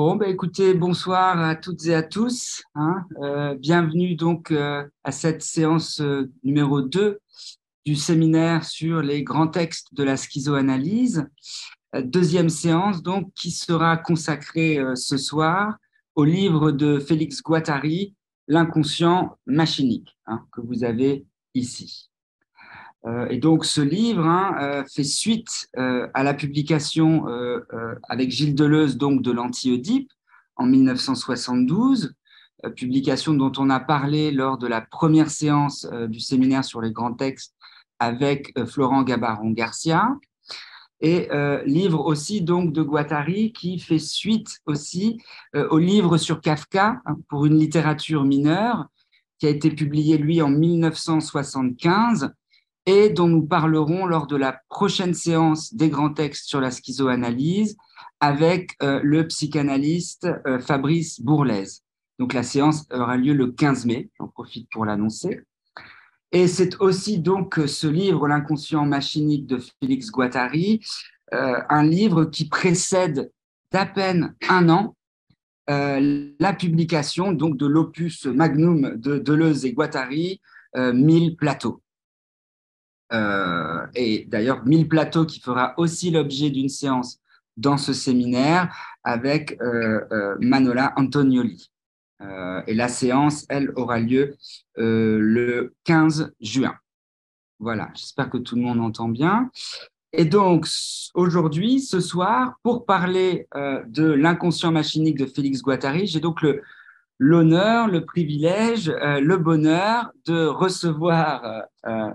Bon, bah, écoutez, bonsoir à toutes et à tous. Hein. Euh, bienvenue donc euh, à cette séance euh, numéro 2 du séminaire sur les grands textes de la schizoanalyse. deuxième séance donc qui sera consacrée ce soir au livre de Félix Guattari, L'inconscient machinique, hein, que vous avez ici. Et donc ce livre hein, fait suite à la publication avec Gilles Deleuze donc de l'Anti-Oedipe en 1972, publication dont on a parlé lors de la première séance du séminaire sur les grands textes avec Florent Gabaron-Garcia. Et euh, livre aussi donc de Guattari qui fait suite aussi euh, au livre sur Kafka hein, pour une littérature mineure qui a été publié lui en 1975 et dont nous parlerons lors de la prochaine séance des grands textes sur la schizoanalyse avec euh, le psychanalyste euh, Fabrice Bourlaise. Donc la séance aura lieu le 15 mai, j'en profite pour l'annoncer. Et c'est aussi donc ce livre, L'inconscient machinique de Félix Guattari, euh, un livre qui précède d'à peine un an euh, la publication donc de l'opus magnum de Deleuze et Guattari, euh, Mille plateaux. Euh, et d'ailleurs, Mille plateaux qui fera aussi l'objet d'une séance dans ce séminaire avec euh, euh, Manola Antonioli. Et la séance, elle, aura lieu le 15 juin. Voilà, j'espère que tout le monde entend bien. Et donc, aujourd'hui, ce soir, pour parler de l'inconscient machinique de Félix Guattari, j'ai donc le, l'honneur, le privilège, euh, le bonheur de recevoir euh,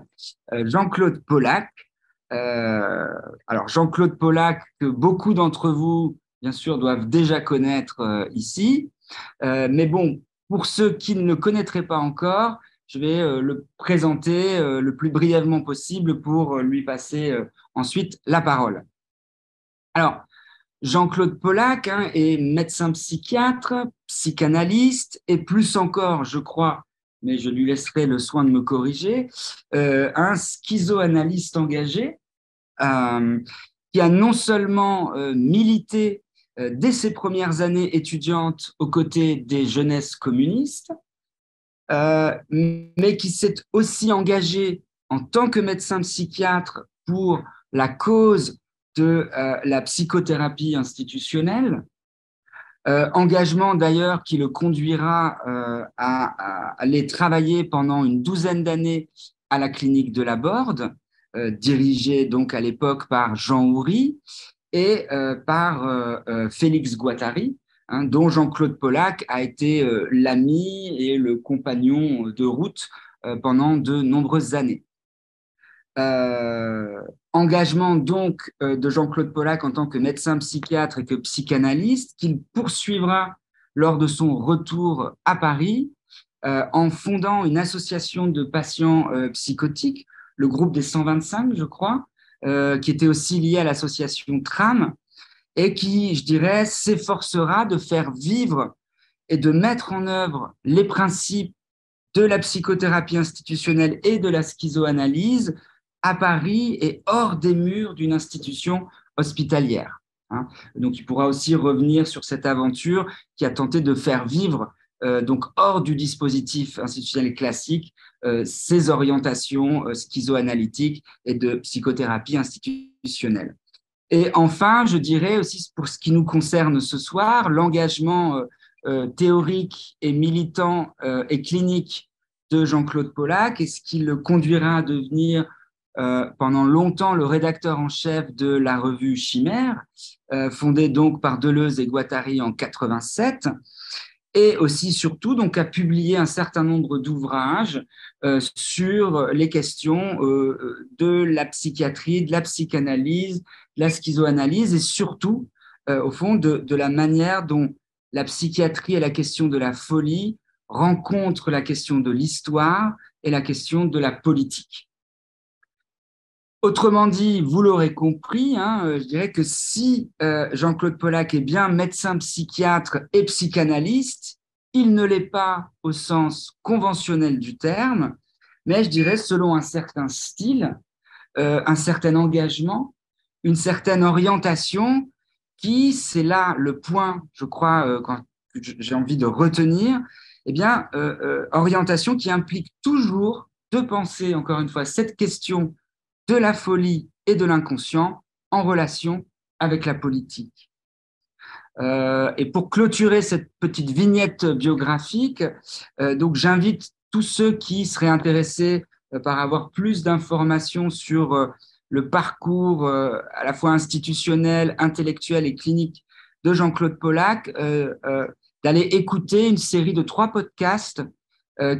euh Jean-Claude Pollack. alors, Jean-Claude Pollack, que beaucoup d'entre vous, bien sûr, doivent déjà connaître ici. Mais bon, pour ceux qui ne le connaîtraient pas encore, je vais le présenter le plus brièvement possible pour lui passer ensuite la parole. Alors, Jean-Claude Pollack hein, est médecin psychiatre, psychanalyste et plus encore, je crois, mais je lui laisserai le soin de me corriger, euh, un schizoanalyste engagé euh, qui a non seulement euh, milité dès ses premières années étudiantes aux côtés des jeunesses communistes, mais qui s'est aussi engagé en tant que médecin psychiatre pour la cause de euh, la psychothérapie institutionnelle, euh, engagement d'ailleurs qui le conduira euh, à, aller travailler pendant une douzaine d'années à la clinique de la Borde, dirigée donc à l'époque par Jean Houry, et par Félix Guattari, hein, dont Jean-Claude Pollack a été l'ami et le compagnon de route pendant de nombreuses années. Engagement donc de Jean-Claude Pollack en tant que médecin psychiatre et que psychanalyste qu'il poursuivra lors de son retour à Paris euh, en fondant une association de patients euh, psychotiques, le groupe des 125, je crois, euh, qui était aussi lié à l'association TRAM, et qui, je dirais, s'efforcera de faire vivre et de mettre en œuvre les principes de la psychothérapie institutionnelle et de la schizoanalyse à Paris et hors des murs d'une institution hospitalière. Hein. Donc, il pourra aussi revenir sur cette aventure qui a tenté de faire vivre, euh, donc hors du dispositif institutionnel classique, euh, ces orientations euh, schizoanalytiques et de psychothérapie institutionnelle. Et enfin, je dirais aussi pour ce qui nous concerne ce soir, l'engagement euh, théorique et militant et clinique de Jean-Claude Pollack et ce qui le conduira à devenir euh, pendant longtemps le rédacteur en chef de la revue Chimère, euh, fondée donc par Deleuze et Guattari en 87, et aussi surtout donc a publié un certain nombre d'ouvrages euh, sur les questions de la psychiatrie, de la psychanalyse, de la schizoanalyse et surtout au fond de, la manière dont la psychiatrie et la question de la folie rencontrent la question de l'histoire et la question de la politique. Autrement dit, vous l'aurez compris, hein, euh, je dirais que si euh, Jean-Claude Pollack est bien médecin psychiatre et psychanalyste, il ne l'est pas au sens conventionnel du terme, mais je dirais selon un certain style, euh, un certain engagement, une certaine orientation qui, c'est là le point, je crois, quand j'ai envie de retenir, eh bien, orientation qui implique toujours de penser, encore une fois, cette question de la folie et de l'inconscient en relation avec la politique. Euh, et pour clôturer cette petite vignette biographique, euh, donc j'invite tous ceux qui seraient intéressés euh, par avoir plus d'informations sur le parcours à la fois institutionnel, intellectuel et clinique de Jean-Claude Pollack, d'aller écouter une série de trois podcasts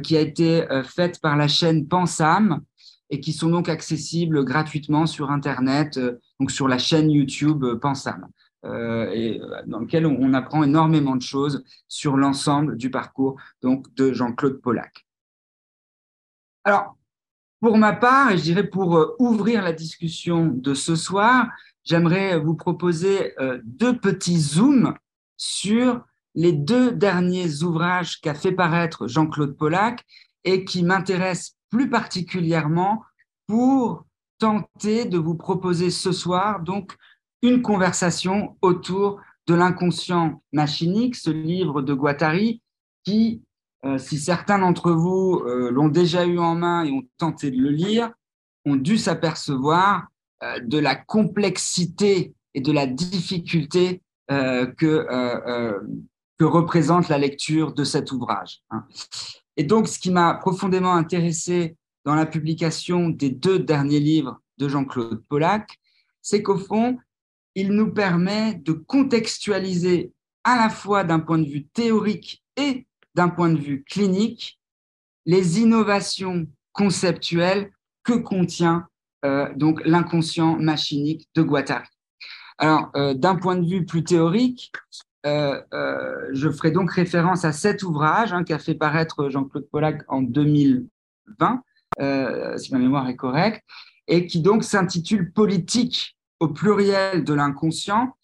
qui a été faite par la chaîne Pensam et qui sont donc accessibles gratuitement sur Internet, donc sur la chaîne YouTube. Euh, et euh, dans lequel on, apprend énormément de choses sur l'ensemble du parcours donc, de Jean-Claude Pollack. Alors, pour ma part, et je dirais pour euh, ouvrir la discussion de ce soir, j'aimerais vous proposer deux petits zooms sur les deux derniers ouvrages qu'a fait paraître Jean-Claude Pollack et qui m'intéressent plus particulièrement pour tenter de vous proposer ce soir donc une conversation autour de l'inconscient machinique, ce livre de Guattari qui, euh, si certains d'entre vous euh, l'ont déjà eu en main et ont tenté de le lire, ont dû s'apercevoir euh, de la complexité et de la difficulté que, représente la lecture de cet ouvrage. Hein. Et donc, ce qui m'a profondément intéressé dans la publication des deux derniers livres de Jean-Claude Pollack, c'est qu'au fond, il nous permet de contextualiser à la fois d'un point de vue théorique et d'un point de vue clinique les innovations conceptuelles que contient euh, donc l'inconscient machinique de Guattari. Alors, euh, d'un point de vue plus théorique, euh, je ferai donc référence à cet ouvrage hein, qu'a fait paraître Jean-Claude Pollack en 2020, si ma mémoire est correcte, et qui donc s'intitule Politique au pluriel de l'inconscient.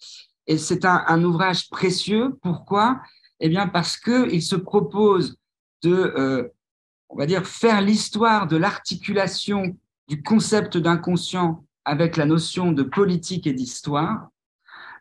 Et c'est un, ouvrage précieux. Pourquoi? Eh bien, parce qu'il se propose de, euh, on va dire, faire l'histoire de l'articulation du concept d'inconscient avec la notion de politique et d'histoire,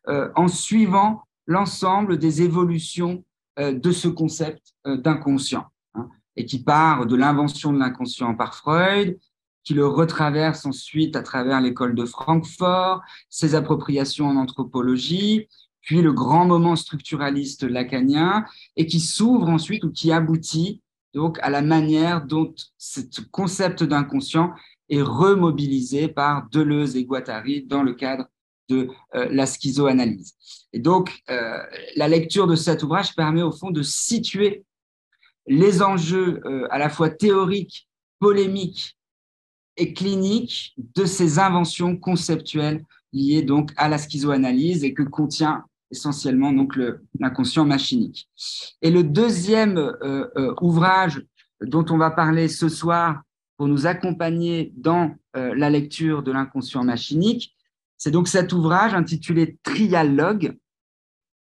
euh, en suivant l'ensemble des évolutions euh, de ce concept d'inconscient, hein, et qui part de l'invention de l'inconscient par Freud, qui le retraverse ensuite à travers l'école de Francfort, ses appropriations en anthropologie, puis le grand moment structuraliste lacanien, et qui s'ouvre ensuite ou qui aboutit donc à la manière dont ce concept d'inconscient est remobilisé par Deleuze et Guattari dans le cadre de euh, la schizoanalyse. Et donc, euh, la lecture de cet ouvrage permet au fond de situer les enjeux euh, à la fois théoriques, polémiques et clinique de ces inventions conceptuelles liées donc à la schizoanalyse et que contient essentiellement donc l'inconscient machinique. Et le deuxième ouvrage dont on va parler ce soir pour nous accompagner dans la lecture de l'inconscient machinique, c'est donc cet ouvrage intitulé Trialogue,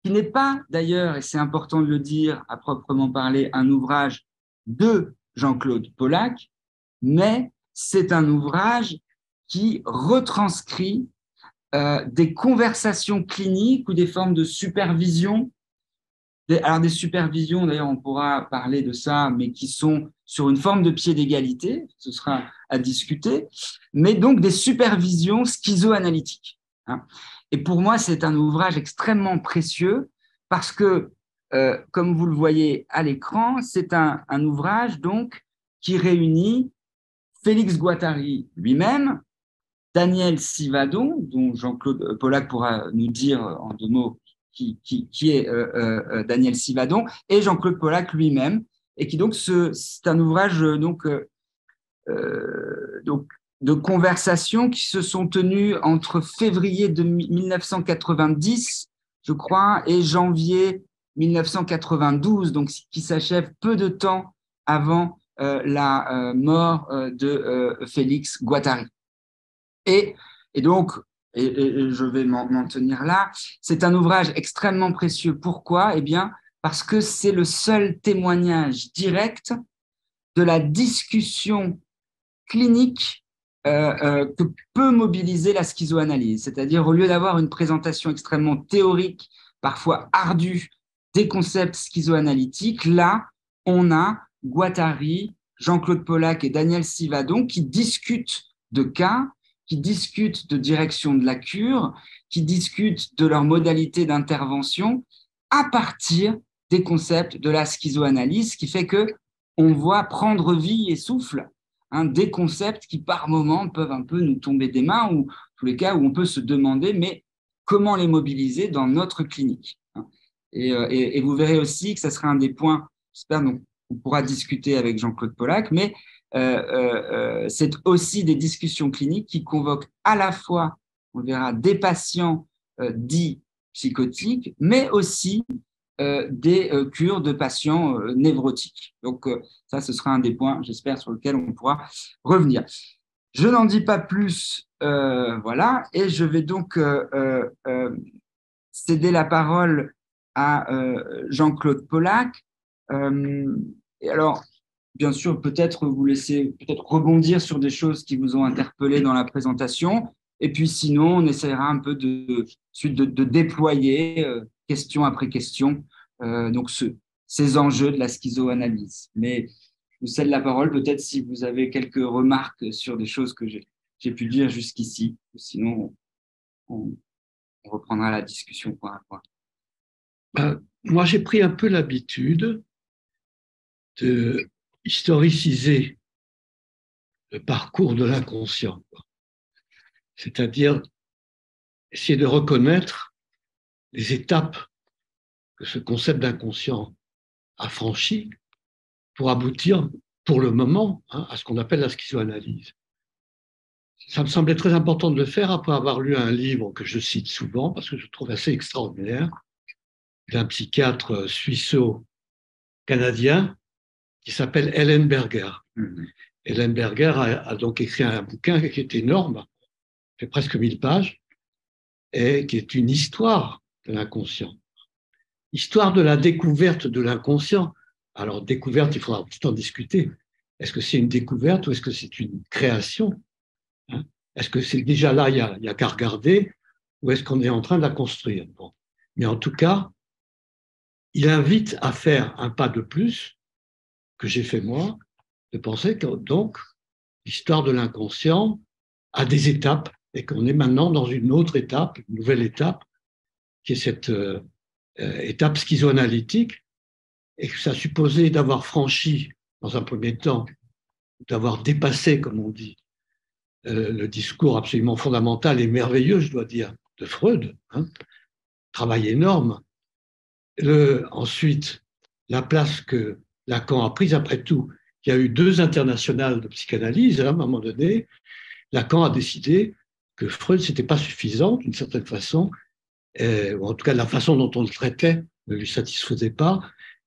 qui n'est pas d'ailleurs, et c'est important de le dire à proprement parler, un ouvrage de Jean-Claude Pollack, mais c'est un ouvrage qui retranscrit euh, des conversations cliniques ou des formes de supervision. alors des supervisions, d'ailleurs, on pourra parler de ça, mais qui sont sur une forme de pied d'égalité, ce sera à discuter, mais donc des supervisions schizoanalytiques. Hein. Et pour moi, c'est un ouvrage extrêmement précieux parce que, euh, comme vous le voyez à l'écran, c'est un, ouvrage donc qui réunit Félix Guattari lui-même, Daniel Sivadon, dont Jean-Claude Pollack pourra nous dire en deux mots qui, est euh, euh, euh, Daniel Sivadon, et Jean-Claude Pollack lui-même, et qui donc c'est un ouvrage donc, donc de conversations qui se sont tenues entre février de 1990, je crois, et janvier 1992, donc qui s'achève peu de temps avant euh, la euh, mort euh, de Félix Guattari. Et donc, et, je vais m'en tenir là, c'est un ouvrage extrêmement précieux. Pourquoi? Eh bien, parce que c'est le seul témoignage direct de la discussion clinique que peut mobiliser la schizoanalyse. C'est-à-dire, au lieu d'avoir une présentation extrêmement théorique, parfois ardue, des concepts schizoanalytiques, là, on a Guattari, Jean-Claude Pollack et Daniel Sivadon qui discutent de cas, qui discutent de direction de la cure, qui discutent de leurs modalités d'intervention à partir des concepts de la schizoanalyse, ce qui fait que on voit prendre vie et souffle hein, des concepts qui par moments peuvent un peu nous tomber des mains ou tous les cas où on peut se demander mais comment les mobiliser dans notre clinique. Hein. Euh, et, vous verrez aussi que ça sera un des points, j'espère, donc on pourra discuter avec Jean-Claude Pollack, mais euh, euh, c'est aussi des discussions cliniques qui convoquent à la fois, on verra, des patients dits psychotiques, mais aussi des cures de patients névrotiques. Donc ça, ce sera un des points, j'espère, sur lequel on pourra revenir. Je n'en dis pas plus, voilà, et je vais donc céder la parole à Jean-Claude Pollack. et alors, bien sûr, peut-être vous laisser peut-être rebondir sur des choses qui vous ont interpellé dans la présentation. Et puis sinon, on essaiera un peu de, de, déployer euh, question après question euh, donc ce, ces enjeux de la schizoanalyse. Mais je vous cède la parole peut-être si vous avez quelques remarques sur des choses que j'ai pu dire jusqu'ici. Sinon, on, reprendra la discussion point à point. Ben, moi, j'ai pris un peu l'habitude de historiciser le parcours de l'inconscient. C'est-à-dire essayer de reconnaître les étapes que ce concept d'inconscient a franchi pour aboutir, pour le moment, hein, à ce qu'on appelle la schizoanalyse. Ça me semblait très important de le faire après avoir lu un livre que je cite souvent parce que je trouve assez extraordinaire d'un psychiatre suisseau-canadien qui s'appelle Ellen Berger. Mhm. Ellen Berger a, donc écrit un bouquin qui est énorme, fait presque 1000 pages, et qui est une histoire de l'inconscient. Histoire de la découverte de l'inconscient. Alors, découverte, il faudra tout en discuter. Est-ce que c'est une découverte ou est-ce que c'est une création hein? Est-ce que c'est déjà là, il n'y a, a qu'à regarder, ou est-ce qu'on est en train de la construire? Bon. Mais en tout cas, il invite à faire un pas de plus que j'ai fait moi, de penser que donc l'histoire de l'inconscient a des étapes et qu'on est maintenant dans une autre étape, une nouvelle étape, qui est cette euh, euh, étape schizoanalytique, et que ça supposait d'avoir franchi, dans un premier temps, d'avoir dépassé, comme on dit, euh, le discours absolument fondamental et merveilleux, je dois dire, de Freud, hein, travail énorme. Ensuite, la place que Lacan a pris après tout. Il y a eu deux internationales de psychanalyse hein, à un moment donné. Lacan a décidé que Freud, c'était pas suffisant d'une certaine façon, euh, ou en tout cas la façon dont on le traitait ne lui satisfaisait pas,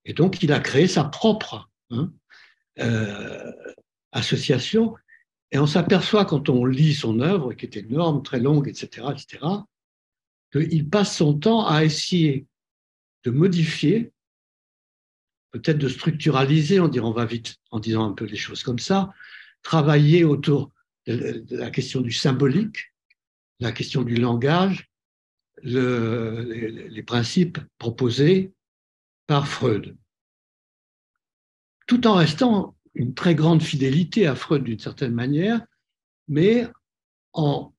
et donc il a créé sa propre hein, euh, association. Et on s'aperçoit quand on lit son œuvre, qui est énorme, très longue, etc., etc., qu'il passe son temps à essayer de modifier peut-être de structuraliser, on, on va vite en disant un peu les choses comme ça, travailler autour de, la question du symbolique, la question du langage, le, les, les, principes proposés par Freud, tout en restant une très grande fidélité à Freud d'une certaine manière, mais en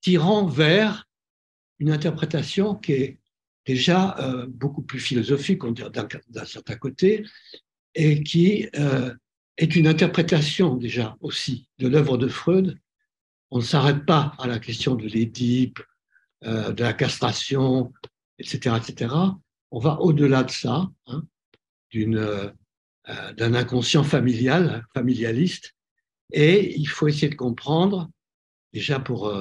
tirant vers une interprétation qui est déjà euh, beaucoup plus philosophique, on dirait d'un certain côté, et qui euh, est une interprétation déjà aussi de l'œuvre de Freud. On ne s'arrête pas à la question de l'Édipe, euh, de la castration, etc., etc. On va au-delà de ça, hein, d'un inconscient familial, familialiste, et il faut essayer de comprendre, déjà pour,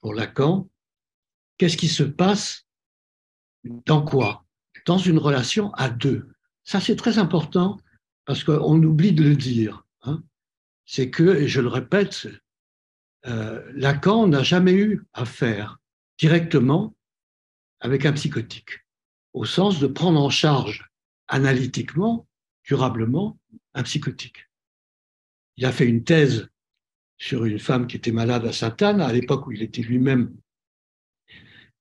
pour Lacan, qu'est-ce qui se passe dans quoi? Dans une relation à deux. Ça, c'est très important parce qu'on oublie de le dire. Hein. C'est que, et je le répète, euh, Lacan n'a jamais eu affaire directement avec un psychotique, au sens de prendre en charge analytiquement, durablement, un psychotique. Il a fait une thèse sur une femme qui était malade à Sainte-Anne, à l'époque où il était lui-même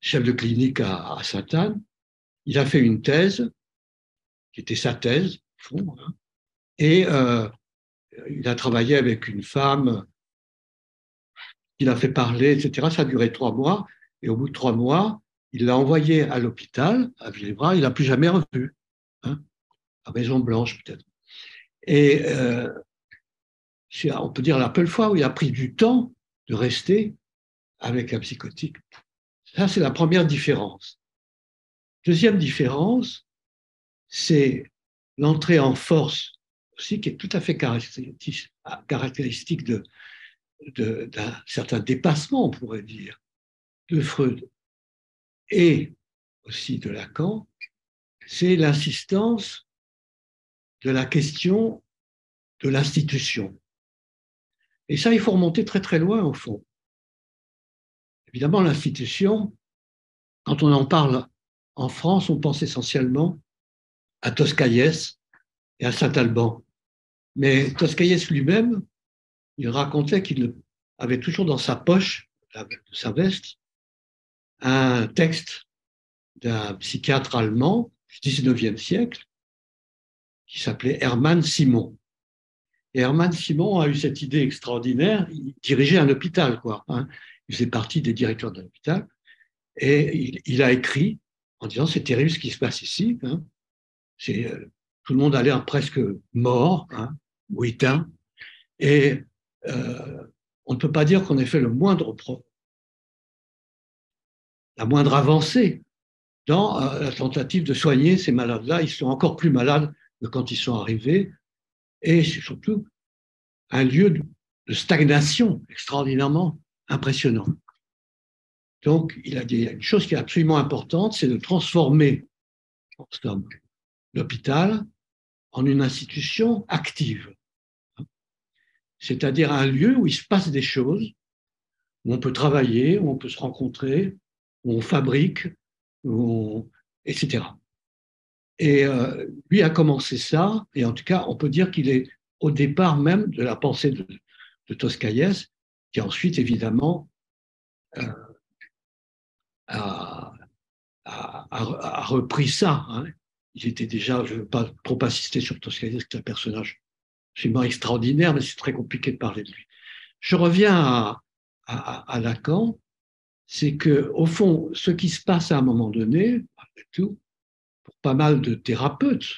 chef de clinique à, Sainte-Anne. Il a fait une thèse, qui était sa thèse, hein, et euh, il a travaillé avec une femme il a fait parler, etc. Ça a duré trois mois. Et au bout de trois mois, il l'a envoyé à l'hôpital, à Villebras. Il n'a plus jamais revu. Hein, à Maison Blanche, peut-être. Et euh, on peut dire la seule fois où il a pris du temps de rester avec un psychotique. Ça, c'est la première différence. Deuxième différence, c'est l'entrée en force aussi qui est tout à fait caractéristique de, d'un certain dépassement, on pourrait dire, de Freud et aussi de Lacan, c'est l'insistance de la question de l'institution. Et ça, il faut remonter très très loin au fond. Évidemment, l'institution, quand on en parle en France, on pense essentiellement à Toscaïès et à Saint-Alban. Mais Toscaïès lui-même, il racontait qu'il avait toujours dans sa poche de sa veste un texte d'un psychiatre allemand du 19e siècle qui s'appelait Hermann Simon. Et Hermann Simon a eu cette idée extraordinaire, il dirigeait un hôpital, quoi. Hein. Il faisait partie des directeurs de l'hôpital. Et il, a écrit en disant c'est terrible ce qui se passe ici. Hein. Euh, tout le monde a l'air presque mort hein, ou éteint. Et euh, on ne peut pas dire qu'on ait fait le moindre la moindre avancée dans euh, la tentative de soigner ces malades-là. Ils sont encore plus malades que quand ils sont arrivés. Et c'est surtout un lieu de stagnation extraordinairement impressionnant. Donc, il a dit une chose qui est absolument importante, c'est de transformer l'hôpital en une institution active c'est-à-dire un lieu où il se passe des choses, où on peut travailler, où on peut se rencontrer, où on fabrique, etc. Et euh, lui a commencé ça, et en tout cas, on peut dire qu'il est au départ même de la pensée de, de Toscaïès, qui ensuite, évidemment, euh, a, repris ça. Hein. Il était déjà, je ne veux pas trop insister sur Toscaïès, qui est un personnage extraordinaire, mais c'est très compliqué de parler de lui. Je reviens à, Lacan, c'est que au fond, ce qui se passe à un moment donné, tout, pour pas mal de thérapeutes,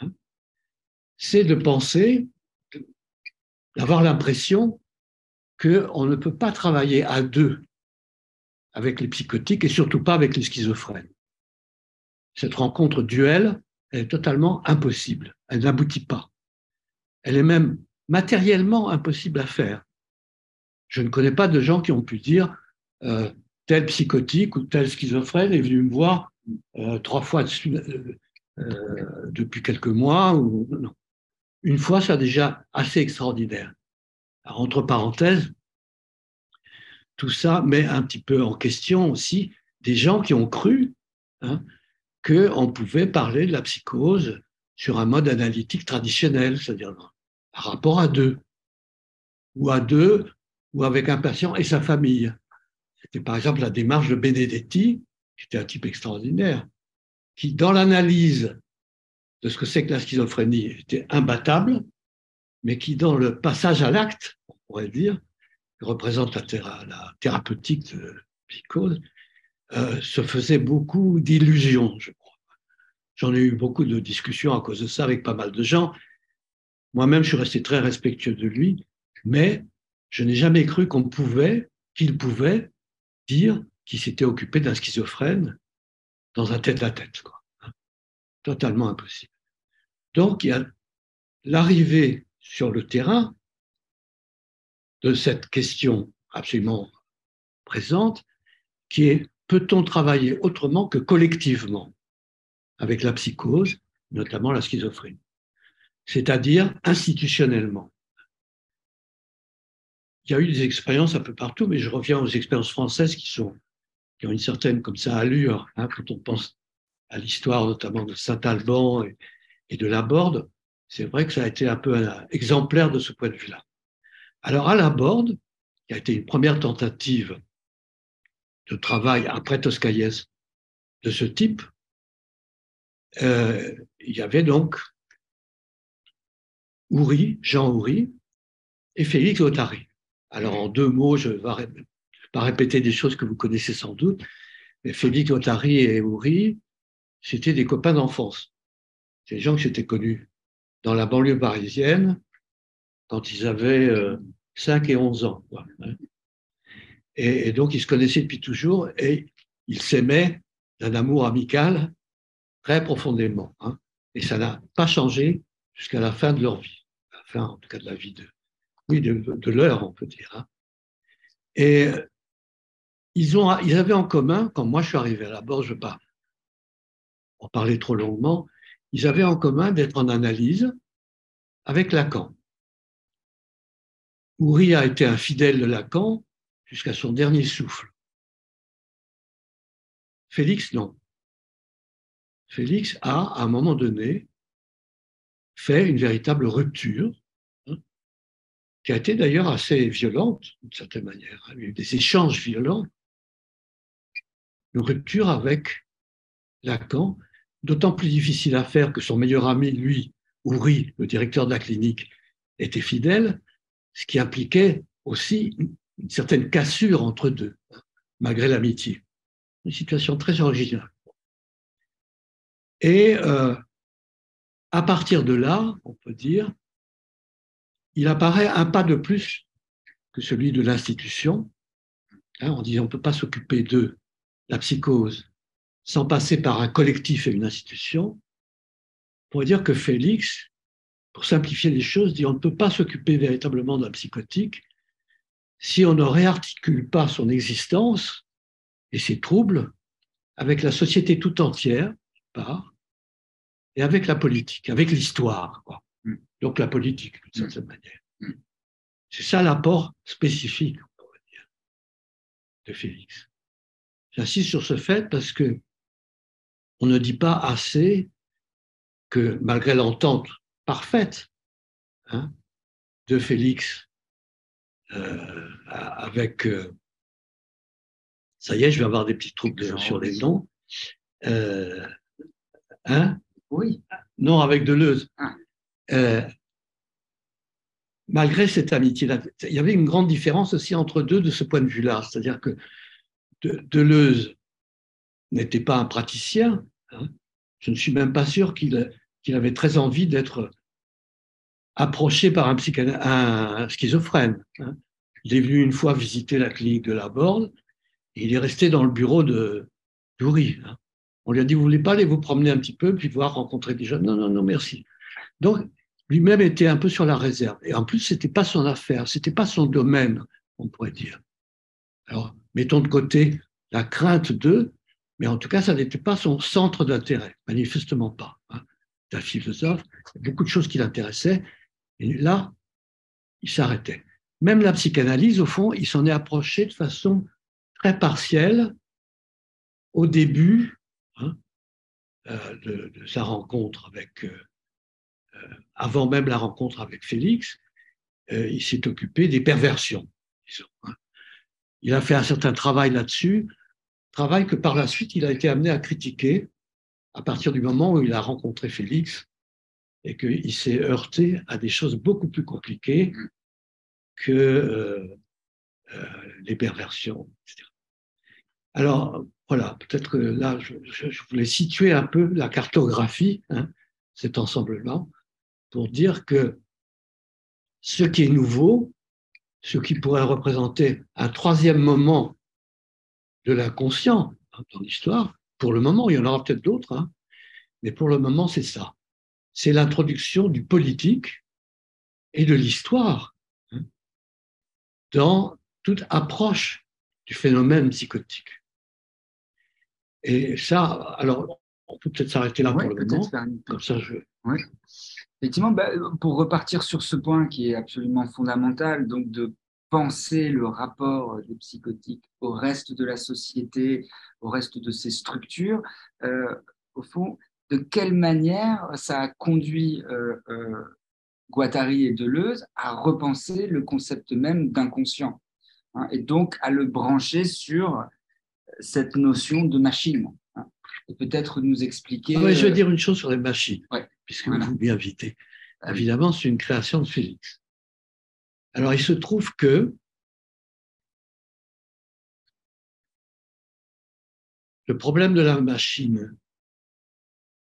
hein, c'est de penser, d'avoir l'impression qu'on ne peut pas travailler à deux avec les psychotiques et surtout pas avec les schizophrènes. Cette rencontre duel, est totalement impossible. Elle n'aboutit pas. Elle est même matériellement impossible à faire. Je ne connais pas de gens qui ont pu dire euh, tel psychotique ou tel schizophrène est venu me voir euh, trois fois euh, depuis quelques mois. Une fois, c'est déjà assez extraordinaire. entre parenthèses, tout ça met un petit peu en question aussi des gens qui ont cru hein, qu'on pouvait parler de la psychose sur un mode analytique traditionnel, c'est-à-dire par rapport à deux, ou à deux, ou avec un patient et sa famille. C'était par exemple la démarche de Benedetti, qui était un type extraordinaire, qui, dans l'analyse de ce que c'est que la schizophrénie, était imbattable, mais qui, dans le passage à l'acte, on pourrait dire, représente la, la thérapeutique de psychose, euh, se faisait beaucoup d'illusions, je crois. J'en ai eu beaucoup de discussions à cause de ça avec pas mal de gens, moi-même, je suis resté très respectueux de lui, mais je n'ai jamais cru qu'on pouvait, qu'il pouvait dire qu'il s'était occupé d'un schizophrène dans un tête-à-tête. Totalement impossible. Donc, il y a l'arrivée sur le terrain de cette question absolument présente, qui est peut-on travailler autrement que collectivement avec la psychose, notamment la schizophrénie c'est-à-dire institutionnellement. Il y a eu des expériences un peu partout, mais je reviens aux expériences françaises qui, sont, qui ont une certaine comme ça allure, hein, quand on pense à l'histoire notamment de Saint-Alban et, de Laborde, c'est vrai que ça a été un peu exemplaire de ce point de vue-là. Alors à Laborde, qui a été une première tentative de travail après Toscaïès de ce type, euh, il y avait donc Houry, Jean Houry et Félix Ottari. Alors en deux mots, je ne vais pas répéter des choses que vous connaissez sans doute, mais Félix Ottari et Houry, c'était des copains d'enfance. C'est des gens que j'étais connus dans la banlieue parisienne quand ils avaient 5 euh, et 11 ans. Hein. et, donc, ils se connaissaient depuis toujours et ils s'aimaient d'un amour amical très profondément. Hein. Et ça n'a pas changé jusqu'à la fin de leur vie, en tout cas de la vie de, oui, de, leur, on peut dire. Hein. Et ils, ont, ils avaient en commun, quand moi je suis arrivé à la bord, je pas en parler trop longuement, ils avaient en commun d'être en analyse avec Lacan. Houry a été un fidèle de Lacan jusqu'à son dernier souffle. Félix, non. Félix a, à un moment donné, fait une véritable rupture, hein, qui a été d'ailleurs assez violente, d'une certaine manière. Il y a eu des échanges violents. Une rupture avec Lacan, d'autant plus difficile à faire que son meilleur ami, lui, Houry, le directeur de la clinique, était fidèle, ce qui impliquait aussi une certaine cassure entre deux, hein, malgré l'amitié. Une situation très originale. Et euh, à partir de là, on peut dire, il apparaît un pas de plus que celui de l'institution. Hein, on dit on ne peut pas s'occuper de la psychose sans passer par un collectif et une institution. On pourrait dire que Félix, pour simplifier les choses, dit on ne peut pas s'occuper véritablement d'un psychotique si on ne réarticule pas son existence et ses troubles avec la société tout entière, part, et avec la politique, avec l'histoire. Mm. Donc la politique, d'une certaine manière. Mm. C'est ça l'apport spécifique, on pourrait dire, de Félix. J'insiste sur ce fait parce que on ne dit pas assez que malgré l'entente parfaite hein, de Félix euh, avec... Euh, ça y est, je vais avoir des petits troubles sur les noms. Euh, hein Oui. Non, avec Deleuze. Ah. malgré cette amitié, il y avait une grande différence aussi entre deux de ce point de vue-là. C'est-à-dire que Deleuze n'était pas un praticien. Hein. Je ne suis même pas sûr qu'il avait très envie d'être approché par un, un schizophrène. Hein. Il est venu une fois visiter la clinique de la Borde et il est resté dans le bureau de Doury. Hein. On lui a dit, vous voulez pas aller vous promener un petit peu, puis voir rencontrer des jeunes? Non, non, non, merci. Donc, lui-même était un peu sur la réserve. Et en plus, c'était pas son affaire, c'était pas son domaine, on pourrait dire. Alors, mettons de côté la crainte d'eux, mais en tout cas, ça n'était pas son centre d'intérêt, manifestement pas. Hein. un philosophe, beaucoup de choses qui l'intéressaient, et là, il s'arrêtait. Même la psychanalyse, au fond, il s'en est approché de façon très partielle au début euh, de, sa rencontre avec, euh, euh, avant même la rencontre avec Félix, il s'est occupé des perversions. Hein. Il a fait un certain travail là-dessus, travail que par la suite il a été amené à critiquer à partir du moment où il a rencontré Félix et qu'il s'est heurté à des choses beaucoup plus compliquées que les perversions, etc. Alors, voilà, peut-être que là, je, voulais situer un peu la cartographie, hein, cet ensemble-là, pour dire que ce qui est nouveau, ce qui pourrait représenter un troisième moment de l'inconscient dans l'histoire, pour le moment, il y en aura peut-être d'autres, hein, mais pour le moment, c'est ça c'est l'introduction du politique et de l'histoire hein, dans toute approche du phénomène psychotique. Et ça, alors, on peut peut-être s'arrêter là pour le moment. Comme ça, je... Effectivement, bah, pour repartir sur ce point qui est absolument fondamental, donc de penser le rapport des psychotiques au reste de la société, au reste de ces structures, euh, au fond, de quelle manière ça a conduit euh, euh, Guattari et Deleuze à repenser le concept même d'inconscient. hein, et donc à le brancher sur cette notion de machine. Hein, et peut-être nous expliquer. Ah je vais dire une chose sur les machines, puisque vous m'y invitez. Ah Évidemment, c'est une création de Félix. Alors, il se trouve que le problème de la machine,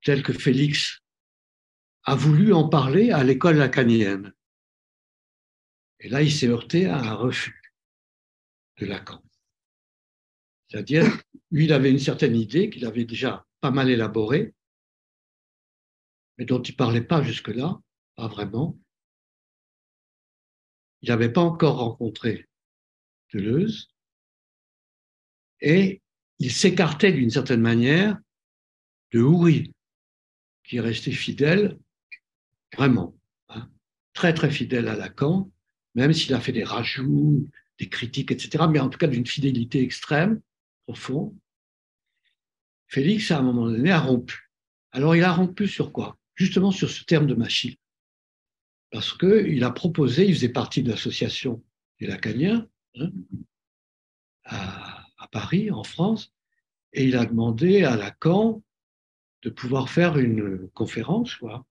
tel que Félix a voulu en parler à l'école lacanienne, et là, il s'est heurté à un refus de Lacan. C'est-à-dire, lui, il avait une certaine idée qu'il avait déjà pas mal élaborée, mais dont il ne parlait pas jusque-là, pas vraiment. Il n'avait pas encore rencontré Deleuze, et il s'écartait d'une certaine manière de Houry, qui est resté fidèle, vraiment, hein, très très fidèle à Lacan, même s'il a fait des rajouts, des critiques, etc., mais en tout cas d'une fidélité extrême, profond. Félix, à un moment donné, a rompu. Alors, il a rompu sur quoi? Justement sur ce terme de machine. Parce qu'il a proposé, il faisait partie de l'association des Lacaniens hein, à, Paris, en France, et il a demandé à Lacan de pouvoir faire une conférence hein,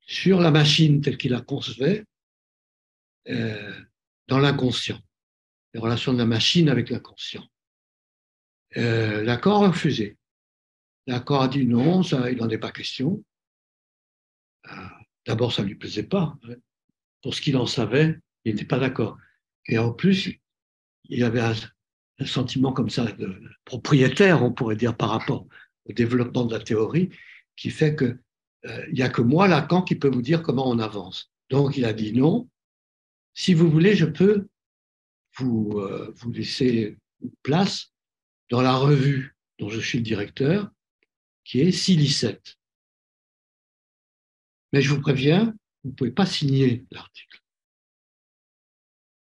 sur la machine telle qu'il la concevait euh, dans l'inconscient, les relations de la machine avec l'inconscient. Euh, L'accord a refusé. L'accord a dit non, ça, il n'en est pas question. Euh, D'abord, ça ne lui plaisait pas. Pour ce qu'il en savait, il n'était pas d'accord. Et en plus, il avait un, sentiment comme ça de propriétaire, on pourrait dire, par rapport au développement de la théorie, qui fait que euh, il n'y a que moi, Lacan, qui peut vous dire comment on avance. Donc, il a dit non. Si vous voulez, je peux vous, euh, vous laisser place dans la revue dont je suis le directeur, qui est Silicette. Mais je vous préviens, vous ne pouvez pas signer l'article.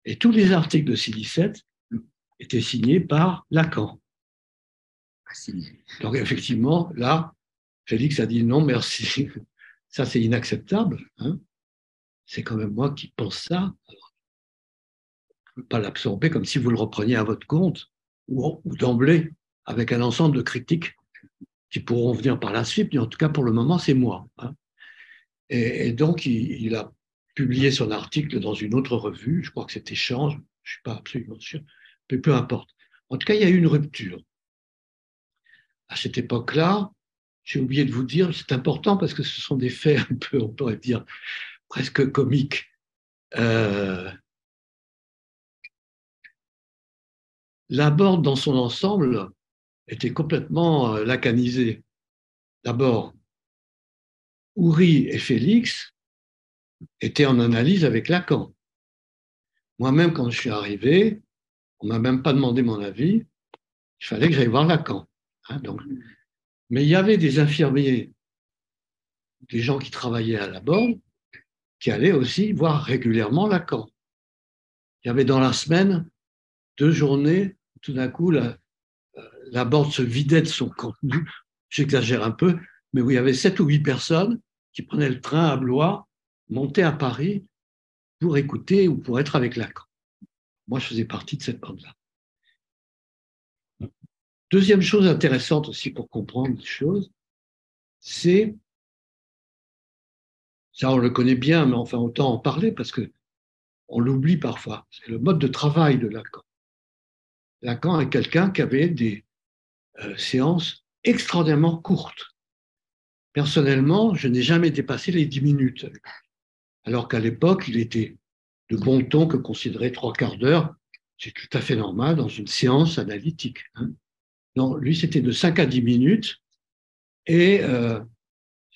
Et tous les articles de Silicette étaient signés par Lacan. Donc effectivement, là, Félix a dit non, merci. Ça, c'est inacceptable. Hein c'est quand même moi qui pense ça. Alors, je ne peux pas l'absorber comme si vous le repreniez à votre compte ou, d'emblée avec un ensemble de critiques qui pourront venir par la suite, mais en tout cas pour le moment, c'est moi. Hein. Et, donc, il, a publié son article dans une autre revue, je crois que c'était Échange, je ne suis pas absolument sûr, mais peu importe. En tout cas, il y a eu une rupture. À cette époque-là, j'ai oublié de vous dire, c'est important parce que ce sont des faits un peu, on pourrait dire, presque comiques. Euh, Laborde, dans son ensemble, était complètement euh, lacanisé. D'abord, Houry et Félix étaient en analyse avec Lacan. Moi-même, quand je suis arrivé, on m'a même pas demandé mon avis, il fallait que j'aille voir Lacan. Hein, donc, mais il y avait des infirmiers, des gens qui travaillaient à la borne, qui allaient aussi voir régulièrement Lacan. Il y avait dans la semaine deux journées, tout d'un coup, la, la se vidait de son contenu, j'exagère un peu, mais où il y avait sept ou huit personnes qui prenaient le train à Blois, montaient à Paris pour écouter ou pour être avec Lacan. Moi, je faisais partie de cette bande-là. Deuxième chose intéressante aussi pour comprendre les choses, c'est, ça on le connaît bien, mais enfin autant en parler parce que on l'oublie parfois, c'est le mode de travail de Lacan. Lacan est quelqu'un qui avait des euh, séances extraordinairement courtes. Personnellement, je n'ai jamais dépassé les dix minutes, alors qu'à l'époque, il était de bon ton que considérer trois quarts d'heure, c'est tout à fait normal dans une séance analytique. Hein. Non, lui, c'était de 5 à 10 minutes et euh,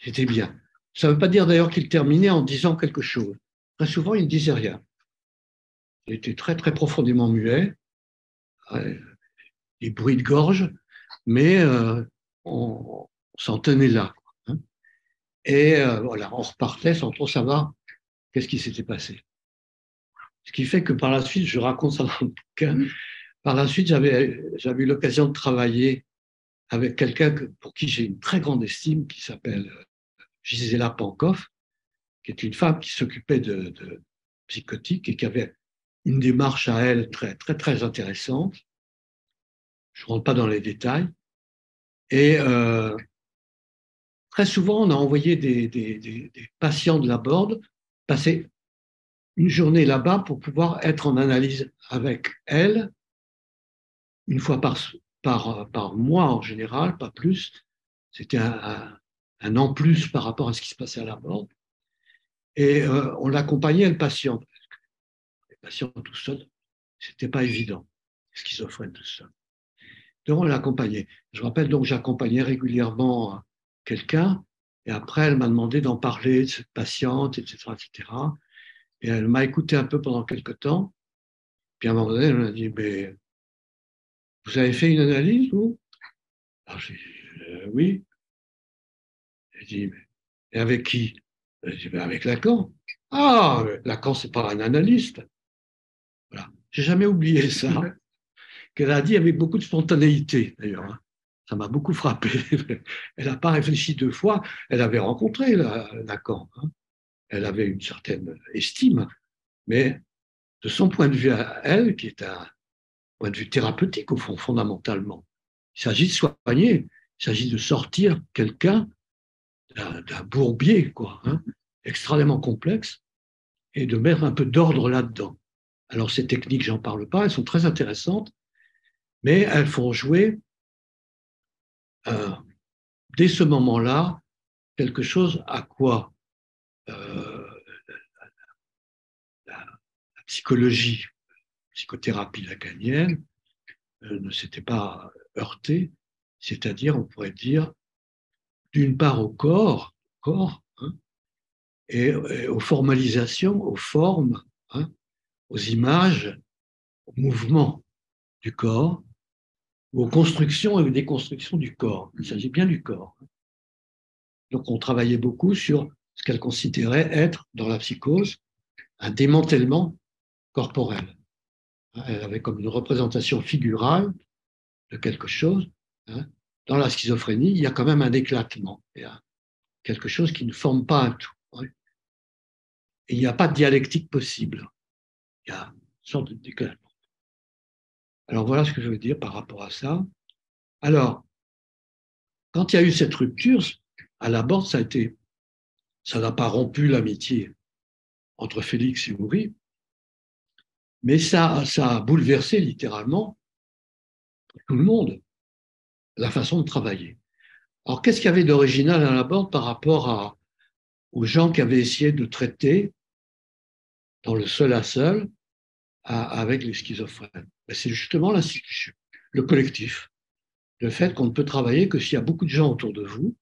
c'était bien. Ça ne veut pas dire d'ailleurs qu'il terminait en disant quelque chose. Très souvent, il ne disait rien. Il était très, très profondément muet, des bruits de gorge, mais euh, on, s'en tenait là. Hein. Et euh, voilà, on repartait sans trop savoir qu'est-ce qui s'était passé. Ce qui fait que par la suite, je raconte ça dans le bouquin, par la suite, j'avais eu l'occasion de travailler avec quelqu'un pour qui j'ai une très grande estime, qui s'appelle euh, Gisela Pankoff, qui est une femme qui s'occupait de, de psychotiques et qui avait une démarche à elle très, très, très intéressante. Je ne rentre pas dans les détails. Et euh, très souvent, on a envoyé des, patients de la board passer une journée là-bas pour pouvoir être en analyse avec elle, une fois par, par, mois en général, pas plus. C'était un, un, an plus par rapport à ce qui se passait à la board. Et euh, on l'accompagnait, le patient. Tout seuls, c'était pas évident. Schizophrène tout seul. Donc on l'accompagnait. Je rappelle donc j'accompagnais régulièrement quelqu'un et après elle m'a demandé d'en parler de cette patiente, etc., etc. Et elle m'a écouté un peu pendant quelques temps. Puis à un moment donné, elle m'a dit, mais vous avez fait une analyse, vous? Alors j'ai dit, euh, oui. Elle dit, et avec qui? Elle dit, ben avec Lacan. Ah, Lacan, c'est pas un analyste. J'ai jamais oublié ça qu'elle a dit avec beaucoup de spontanéité, d'ailleurs. Hein. Ça m'a beaucoup frappé. Elle n'a pas réfléchi deux fois. Elle avait rencontré Lacan. Hein. Elle avait une certaine estime, mais de son point de vue à elle, qui est un point de vue thérapeutique au fond, fondamentalement, il s'agit de soigner, il s'agit de sortir quelqu'un d'un bourbier, quoi, hein, extrêmement complexe, et de mettre un peu d'ordre là-dedans. Alors ces techniques, j'en parle pas, elles sont très intéressantes, mais elles font jouer, euh, dès ce moment-là, quelque chose à quoi euh, la, psychologie, la psychothérapie lacanienne euh, ne s'était pas heurtée, c'est-à-dire, on pourrait dire, d'une part au corps, corps hein, et, et, aux formalisations, aux formes, hein, aux images, aux mouvements du corps, aux constructions et aux déconstructions du corps. Il s'agit bien du corps. Donc on travaillait beaucoup sur ce qu'elle considérait être, dans la psychose, un démantèlement corporel. Elle avait comme une représentation figurale de quelque chose. Hein. Dans la schizophrénie, il y a quand même un éclatement. Quelque chose qui ne forme pas un tout. Et il n'y a pas de dialectique possible. Alors voilà ce que je veux dire par rapport à ça. Alors, quand il y a eu cette rupture, à la bord, ça a été, ça n'a pas rompu l'amitié entre Félix et Maurice, mais ça, a bouleversé littéralement tout le monde, la façon de travailler. Alors, qu'est-ce qu'il y avait d'original à la bord par rapport aux gens qui avaient essayé de traiter dans le seul à seul avec les schizophrènes C'est justement l'institution, le collectif, le fait qu'on ne peut travailler que s'il y a beaucoup de gens autour de vous,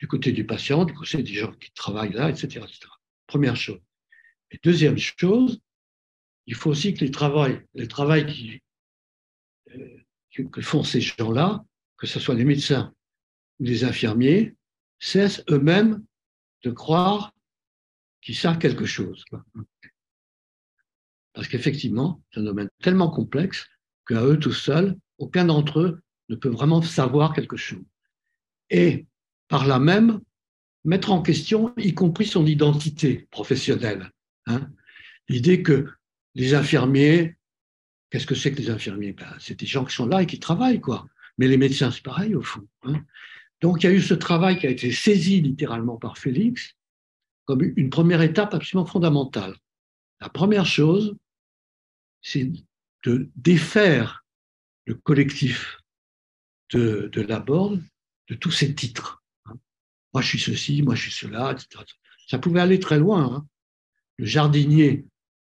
du côté du patient, du côté des gens qui travaillent là, etc. etc. Première chose. Deuxième chose, il faut aussi que les travaux, les travaux qui, euh, que font ces gens-là, que ce soit les médecins ou les infirmiers, cessent eux-mêmes de croire qu'ils savent quelque chose. Parce qu'effectivement, c'est un domaine tellement complexe qu'à eux tout seuls, aucun d'entre eux ne peut vraiment savoir quelque chose. Et par là même, mettre en question, y compris son identité professionnelle. Hein. L'idée que les infirmiers, qu'est-ce que c'est que les infirmiers? Ben, C'est des gens qui sont là et qui travaillent, quoi. Mais les médecins, c'est pareil, au fond. Hein. Donc, il y a eu ce travail qui a été saisi littéralement par Félix comme une première étape absolument fondamentale. La première chose, c'est de défaire le collectif de, la borne de tous ces titres. Hein. Moi, je suis ceci, moi, je suis cela, etc. Ça pouvait aller très loin. Hein. Le jardinier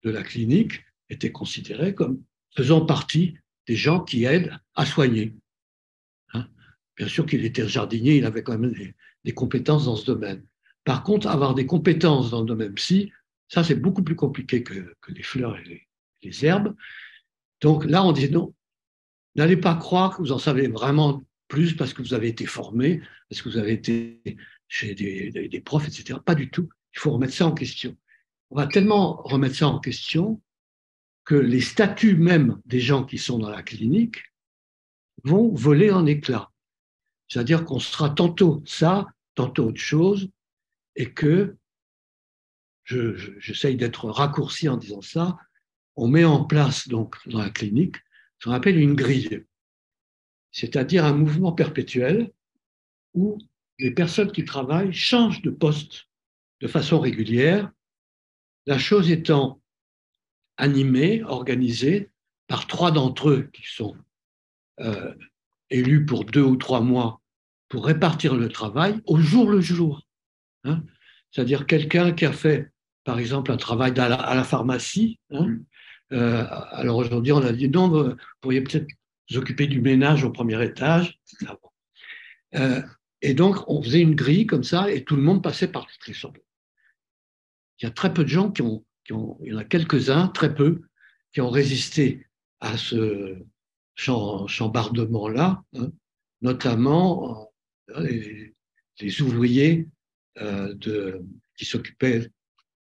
de la clinique était considéré comme faisant partie des gens qui aident à soigner. Hein. Bien sûr qu'il était jardinier, il avait quand même des, des, compétences dans ce domaine. Par contre, avoir des compétences dans le domaine psy, ça, c'est beaucoup plus compliqué que, que les fleurs et les, les, herbes. Donc là, on dit non, n'allez pas croire que vous en savez vraiment plus parce que vous avez été formé, parce que vous avez été chez des, profs, etc. Pas du tout. Il faut remettre ça en question. On va tellement remettre ça en question que les statuts même des gens qui sont dans la clinique vont voler en éclats. C'est-à-dire qu'on sera tantôt ça, tantôt autre chose, et que j'essaye je, d'être raccourci en disant ça, on met en place donc dans la clinique ce qu'on appelle une grille, c'est-à-dire un mouvement perpétuel où les personnes qui travaillent changent de poste de façon régulière, la chose étant animée, organisée par trois d'entre eux qui sont euh, élus pour deux ou trois mois pour répartir le travail au jour le jour. Hein. C'est-à-dire quelqu'un qui a fait, par exemple, un travail à la, pharmacie. Hein. Euh, alors aujourd'hui, on a dit non, vous pourriez peut-être vous occuper du ménage au premier étage. Euh, et donc, on faisait une grille comme ça et tout le monde passait par le Il y a très peu de gens qui ont, qui ont il y en a quelques-uns, très peu, qui ont résisté à ce chambardement-là, hein, notamment euh, les, ouvriers euh, de, qui s'occupaient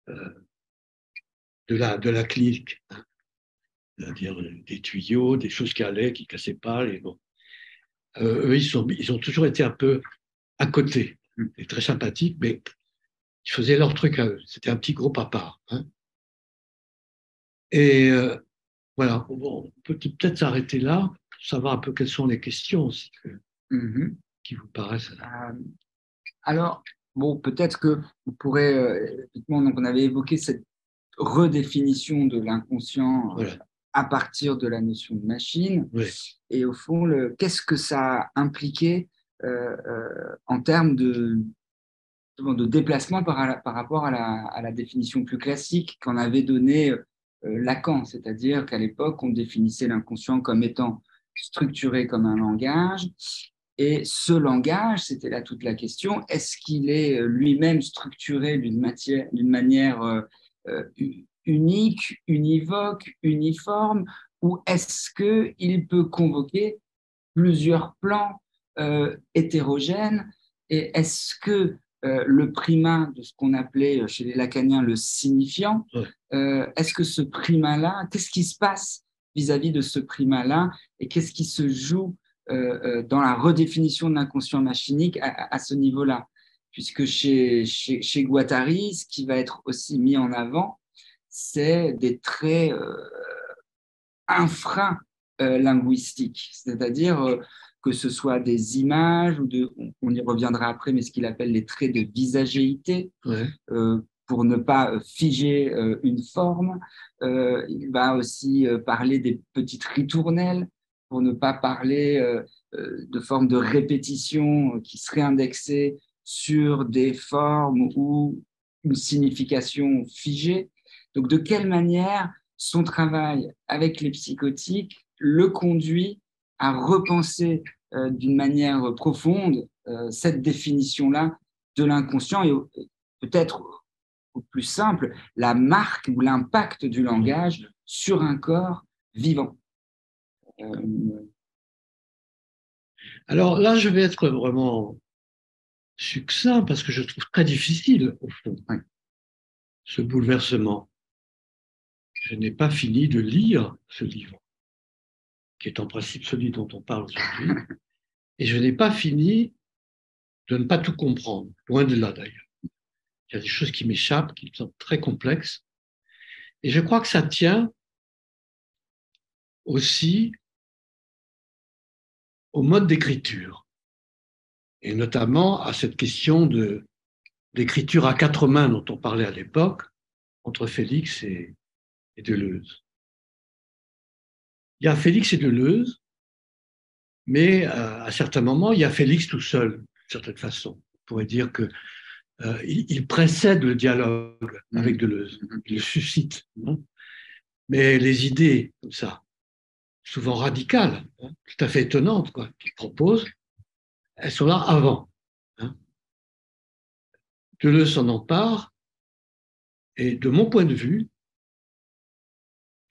euh, de, la, de la clinique, hein, c'est-à-dire des tuyaux, des choses qui allaient, qui ne cassaient pas. Les, bon. eux, ils, sont, ils ont toujours été un peu à côté, et très sympathiques, mais ils faisaient leur truc à eux. C'était un petit groupe à part. Hein. Et voilà, on peut peut-être s'arrêter là pour savoir un peu quelles sont les questions aussi mm-hmm. qui vous paraissent. Euh, alors, bon, peut-être que vous pourrez, euh, donc on avait évoqué cette redéfinition de l'inconscient euh, à partir de la notion de machine. Et au fond, qu'est-ce que ça a impliqué en termes de, de déplacement par, par rapport à la, à la, définition plus classique qu'on avait donnée euh, Lacan, c'est-à-dire qu'à l'époque, on définissait l'inconscient comme étant structuré comme un langage. Et ce langage, c'était là toute la question, est-ce qu'il est euh, lui-même structuré d'une manière euh, unique, univoque, uniforme, ou est-ce qu'il peut convoquer plusieurs plans hétérogènes? Et est-ce que euh, le primat de ce qu'on appelait euh, chez les lacaniens le signifiant. Euh, est-ce que ce primat-là, qu'est-ce qui se passe vis-à-vis de ce primat-là et qu'est-ce qui se joue dans la redéfinition de l'inconscient machinique à, ce niveau-là? Puisque chez, chez, chez, Guattari, ce qui va être aussi mis en avant, c'est des traits infra-linguistiques, c'est-à-dire que ce soit des images ou de, on, y reviendra après, mais ce qu'il appelle les traits de visagéité, euh, pour ne pas euh, figer euh, une forme. il va aussi parler des petites ritournelles, pour ne pas parler de formes de répétition qui seraient indexées sur des formes ou une signification figée. Donc, de quelle manière son travail avec les psychotiques le conduit à repenser euh, d'une manière profonde euh, cette définition-là de l'inconscient et peut-être au plus simple, la marque ou l'impact du langage sur un corps vivant? Euh, Alors là, je vais être vraiment succinct parce que je trouve très difficile, au fond, ce bouleversement. Je n'ai pas fini de lire ce livre qui est en principe celui dont on parle aujourd'hui. Et je n'ai pas fini de ne pas tout comprendre, loin de là d'ailleurs. Il y a des choses qui m'échappent, qui sont très complexes. Et je crois que ça tient aussi au mode d'écriture, et notamment à cette question de l'écriture à quatre mains dont on parlait à l'époque, entre Félix et, et Deleuze. Il y a Félix et Deleuze, mais euh, à certains moments, il y a Félix tout seul, d'une certaine façon. On pourrait dire que euh, il, précède le dialogue avec. Deleuze, il le suscite. mais les idées, comme ça, souvent radicales, hein, tout à fait étonnantes, qu'il propose, elles sont là avant. Hein. Deleuze s'en empare, et de mon point de vue,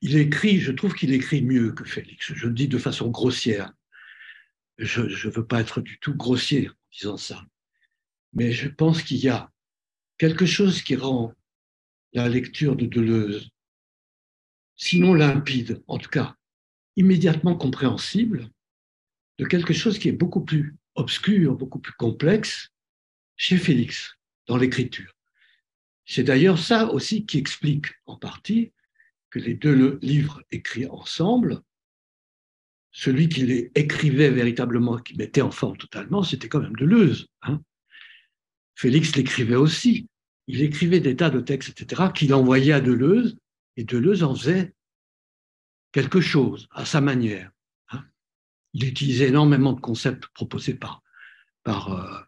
il écrit, je trouve qu'il écrit mieux que Félix. Je le dis de façon grossière. Je ne veux pas être du tout grossier en disant ça. Mais je pense qu'il y a quelque chose qui rend la lecture de Deleuze, sinon limpide, en tout cas immédiatement compréhensible, de quelque chose qui est beaucoup plus obscur, beaucoup plus complexe chez Félix dans l'écriture. C'est d'ailleurs ça aussi qui explique en partie que les deux livres écrits ensemble, celui qui les écrivait véritablement, qui mettait en forme totalement, c'était quand même Deleuze. Hein. Félix l'écrivait aussi. Il écrivait des tas de textes, etc., qu'il envoyait à Deleuze, et Deleuze en faisait quelque chose à sa manière. Hein. Il utilisait énormément de concepts proposés par, euh,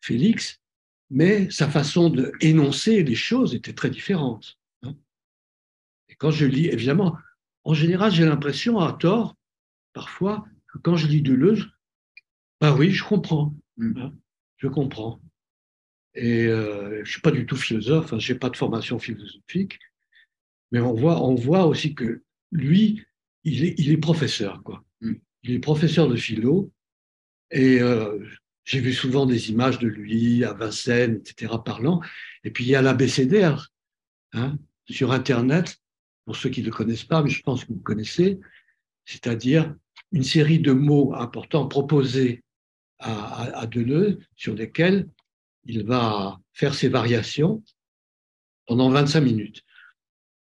Félix, mais sa façon d'énoncer les choses était très différente. Quand je lis, évidemment, en général, j'ai l'impression, à tort, parfois, que quand je lis Deleuze, bah oui, je comprends. Mm. Hein, je comprends. Et euh, je ne suis pas du tout philosophe, hein, je n'ai pas de formation philosophique, mais on voit, on voit aussi que lui, il est, il est professeur. Quoi. Mm. Il est professeur de philo. Et euh, j'ai vu souvent des images de lui à Vincennes, etc., parlant. Et puis il y a l'ABCDR hein, sur Internet, pour ceux qui ne le connaissent pas, mais je pense que vous connaissez, c'est-à-dire une série de mots importants proposés à, à, Deleuze sur lesquels il va faire ses variations pendant 25 minutes.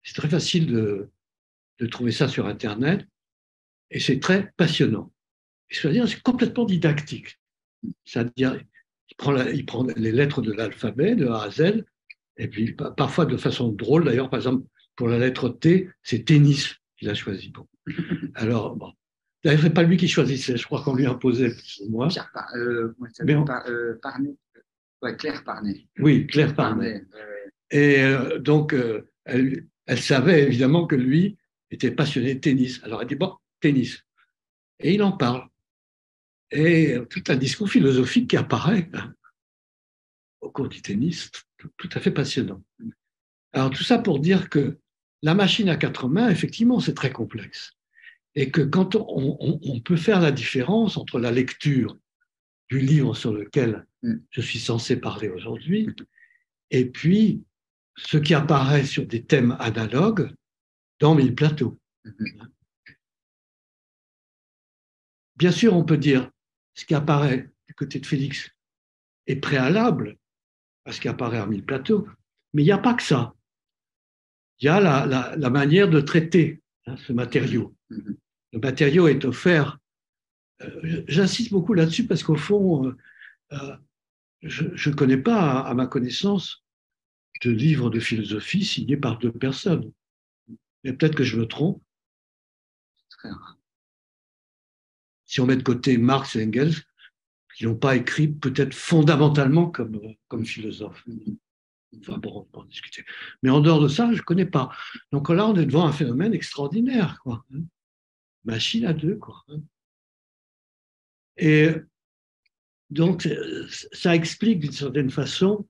C'est très facile de, trouver ça sur Internet et c'est très passionnant. C'est-à-dire, c'est complètement didactique. C'est-à-dire, il prend les lettres de l'alphabet, de A à Z, et puis parfois de façon drôle, d'ailleurs, par exemple, pour la lettre T, c'est tennis qu'il a choisi. Bon. Alors, bon. D'ailleurs, ce n'est pas lui qui choisissait, je crois qu'on lui imposait plus ou moins. Pierre euh, euh, Parnet. Ouais, Claire Parnet. Oui, Claire Parnet. Et euh, donc, elle, elle, savait évidemment que lui était passionné de tennis. Alors, elle dit, bon, tennis. Et il en parle et tout un discours philosophique qui apparaît hein, au cours du tennis, tout, à fait passionnant. Alors tout ça pour dire que la machine à quatre mains, effectivement, c'est très complexe. Et que quand on, peut faire la différence entre la lecture du livre sur lequel mm. je suis censé parler aujourd'hui, et puis ce qui apparaît sur des thèmes analogues dans Mille Plateaux. Mm-hmm. Bien sûr, on peut dire ce qui apparaît du côté de Félix est préalable à ce qui apparaît à Mille Plateau. Mais il n'y a pas que ça. Il y a la, manière de traiter hein, ce matériau. Mm-hmm. Le matériau est offert. Euh, j'insiste beaucoup là-dessus parce qu'au fond, euh, euh, je ne connais pas, à, ma connaissance, de livre de philosophie signé par deux personnes. Mais peut-être que je me trompe. Si on met de côté Marx et Engels, qui n'ont pas écrit peut-être fondamentalement comme, comme philosophes. Enfin bon, on en discuter. Mais en dehors de ça, je ne connais pas. Donc là, on est devant un phénomène extraordinaire, quoi. Hein. Machine à deux, quoi. Hein. Et donc, ça explique d'une certaine façon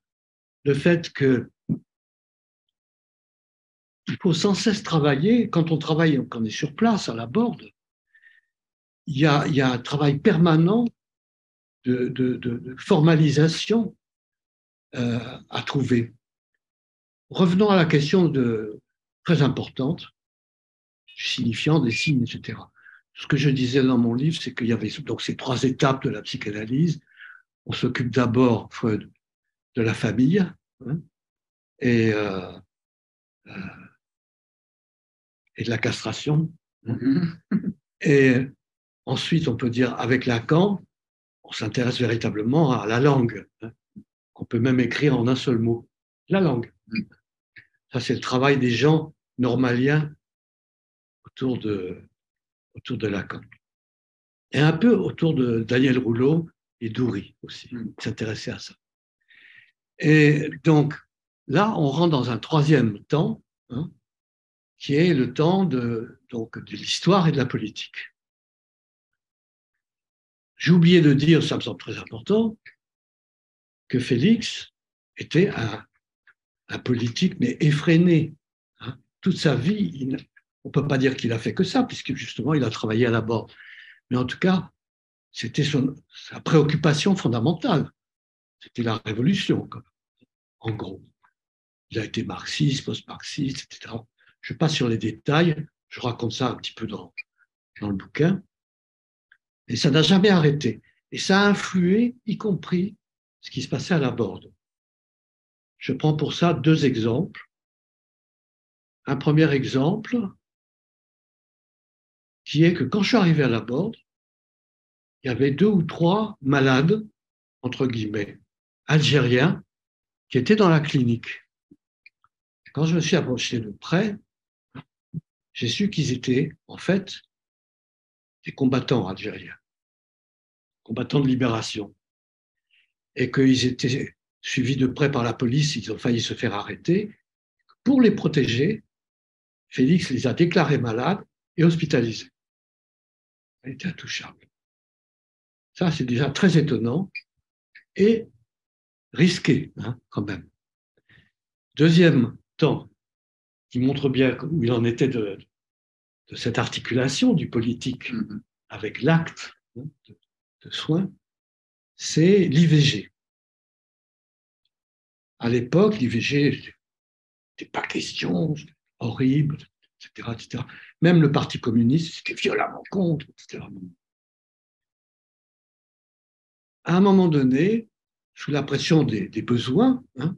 le fait que il faut sans cesse travailler. Quand on travaille, quand on est sur place, à la borde, il y a, un travail permanent de, formalisation euh, à trouver. Revenons à la question de, très importante du signifiant, des signes, etc. Ce que je disais dans mon livre, c'est qu'il y avait donc ces trois étapes de la psychanalyse. On s'occupe d'abord, Freud, de la famille hein, et, euh, euh, et de la castration. Hein. Et Ensuite, on peut dire avec Lacan, on s'intéresse véritablement à la langue, hein, qu'on peut même écrire en un seul mot, la langue. Ça, c'est le travail des gens normaliens autour de, autour de Lacan. Et un peu autour de Daniel Rouleau et Doury aussi, s'intéresser à ça. Et donc, là, on rentre dans un troisième temps, hein, qui est le temps de, donc, de l'histoire et de la politique. J'ai oublié de dire, ça me semble très important, que Félix était un, politique, mais effréné. Hein. Toute sa vie, on ne peut pas dire qu'il a fait que ça, puisque justement, il a travaillé à la bord. Mais en tout cas, c'était sa préoccupation fondamentale. C'était la révolution, en gros. Il a été marxiste, post-marxiste, etc. Je passe sur les détails, je raconte ça un petit peu dans, dans le bouquin. Et ça n'a jamais arrêté. Et ça a influé, y compris ce qui se passait à la Borde. Je prends pour ça deux exemples. un premier exemple qui est que quand je suis arrivé à la borde, il y avait deux ou trois malades, entre guillemets, algériens, qui étaient dans la clinique. Quand je me suis approché de près, j'ai su qu'ils étaient, en fait, des combattants algériens, combattants de libération, et qu'ils étaient suivis de près par la police, ils ont failli se faire arrêter. Pour les protéger, Félix les a déclarés malades et hospitalisés. Ils étaient intouchables. Ça, c'est déjà très étonnant et risqué, hein, quand même. Deuxième temps, qui montre bien où il en était de, cette articulation du politique mm-hmm. avec l'acte hein, de, de soins, c'est l'IVG. À l'époque, l'IVG n'était pas question, horrible, etc., etc. Même le Parti communiste était violemment contre, etc. À un moment donné, sous la pression des, besoins, hein,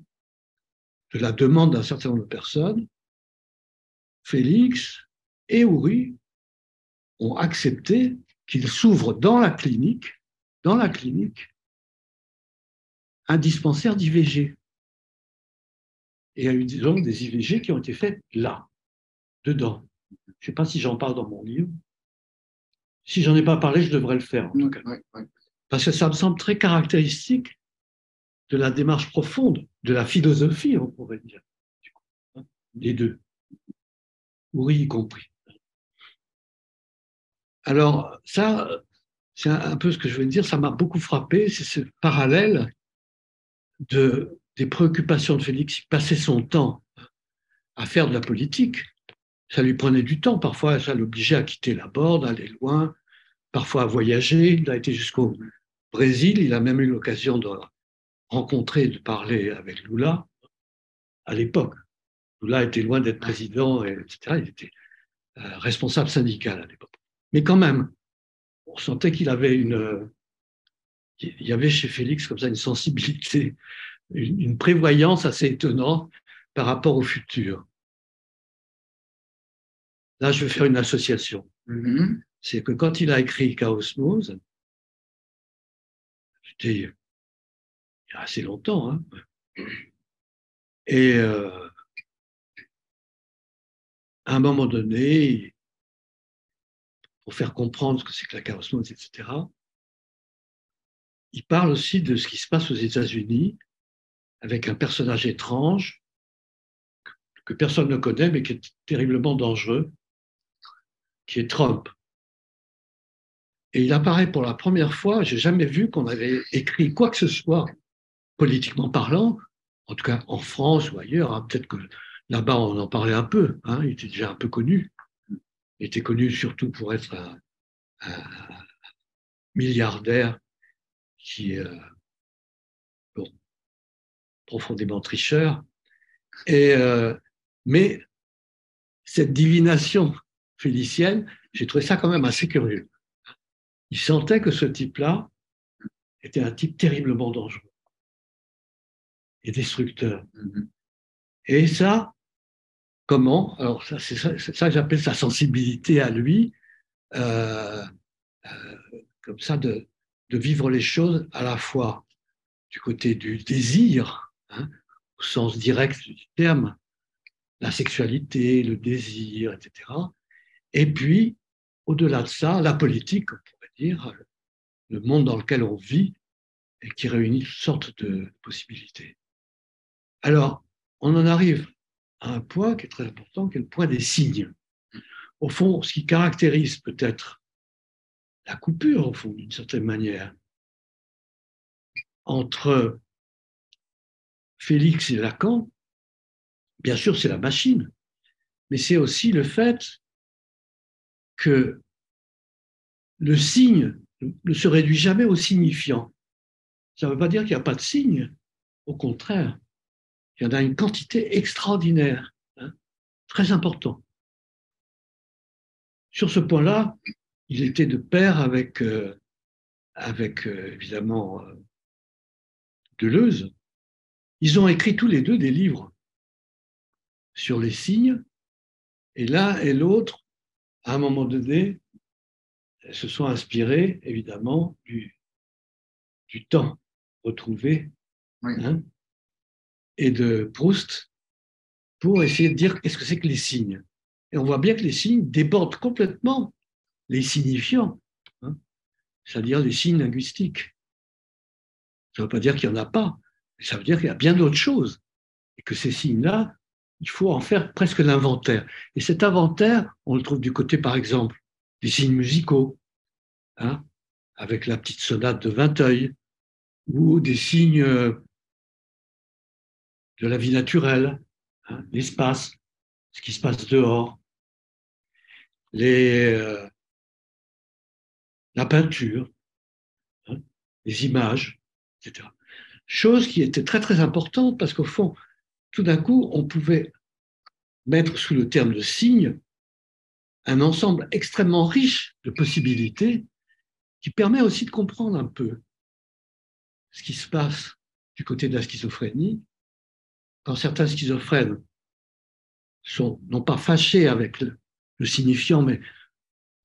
de la demande d'un certain nombre de personnes, Félix et Houry ont accepté qu'il s'ouvre dans la clinique, dans la clinique, un dispensaire d'IVG. Et il y a eu donc des IVG qui ont été faites là, dedans. Je ne sais pas si j'en parle dans mon livre. Si j'en ai pas parlé, je devrais le faire en tout cas. Parce que ça me semble très caractéristique de la démarche profonde, de la philosophie, on pourrait dire, des deux, oui y compris. Alors ça, c'est un peu ce que je veux dire, ça m'a beaucoup frappé, c'est ce parallèle de, des préoccupations de Félix. Il passait son temps à faire de la politique. Ça lui prenait du temps. Parfois, ça l'obligeait à quitter la borde, aller loin, parfois à voyager. Il a été jusqu'au Brésil. Il a même eu l'occasion de rencontrer, de parler avec Lula à l'époque. Lula était loin d'être président, etc. Il était euh, responsable syndical à l'époque. Mais quand même, on sentait qu'il avait une, il y avait chez Félix comme ça une sensibilité, une, prévoyance assez étonnante par rapport au futur. Là, je vais faire une association. Mm-hmm. C'est que quand il a écrit Chaosmose, c'était il y a assez longtemps, hein, et euh, à un moment donné, pour faire comprendre ce que c'est que la chaosmose, etc., il parle aussi de ce qui se passe aux États-Unis avec un personnage étrange que personne ne connaît mais qui est terriblement dangereux, qui est Trump. Et il apparaît pour la première fois, j'ai jamais vu qu'on avait écrit quoi que ce soit politiquement parlant, en tout cas en France ou ailleurs, hein. peut-être que là-bas on en parlait un peu, hein. il était déjà un peu connu, était connu surtout pour être un milliardaire qui euh, profondément tricheur. Et, euh, mais cette divination félicienne, j'ai trouvé ça quand même assez curieux. Il sentait que ce type-là était un type terriblement dangereux et destructeur. Mm-hmm. Et ça, comment Alors, ça, c'est ça, que j'appelle sa sensibilité à lui, euh, comme ça, de, de vivre les choses à la fois du côté du désir, hein, au sens direct du terme, la sexualité, le désir, etc. Et puis, au-delà de ça, la politique, on pourrait dire, le monde dans lequel on vit et qui réunit toutes sortes de possibilités. Alors, on en arrive un point qui est très important, qui est le point des signes. Au fond, ce qui caractérise peut-être la coupure, au fond, d'une certaine manière, entre Félix et Lacan. Bien sûr, c'est la machine, mais c'est aussi le fait que le signe ne se réduit jamais au signifiant. Ça ne veut pas dire qu'il n'y a pas de signe, au contraire, il y en a une quantité extraordinaire, hein, très important. Sur ce point-là, il était de pair avec, euh, avec euh, évidemment euh, Deleuze. Ils ont écrit tous les deux des livres sur les signes Et l'un et l'autre, à un moment donné, se sont inspirés, évidemment, du, du temps retrouvé hein, et de Proust pour essayer de dire qu'est-ce que c'est que les signes. Et on voit bien que les signes débordent complètement les signifiants, hein, c'est-à-dire les signes linguistiques. Ça ne veut pas dire qu'il n'y en a pas, mais ça veut dire qu'il y a bien d'autres choses. Et que ces signes-là, il faut en faire presque l'inventaire. Et cet inventaire, on le trouve du côté, par exemple, des signes musicaux, hein, avec la petite sonate de Vinteuil, ou des signes de la vie naturelle, hein, l'espace, ce qui se passe dehors, euh, la peinture, hein, les images, etc. Chose qui était très très importante parce qu'au fond, tout d'un coup, on pouvait mettre sous le terme de signe un ensemble extrêmement riche de possibilités qui permet aussi de comprendre un peu ce qui se passe du côté de la schizophrénie quand certains schizophrènes sont non pas fâchés avec le, signifiant, mais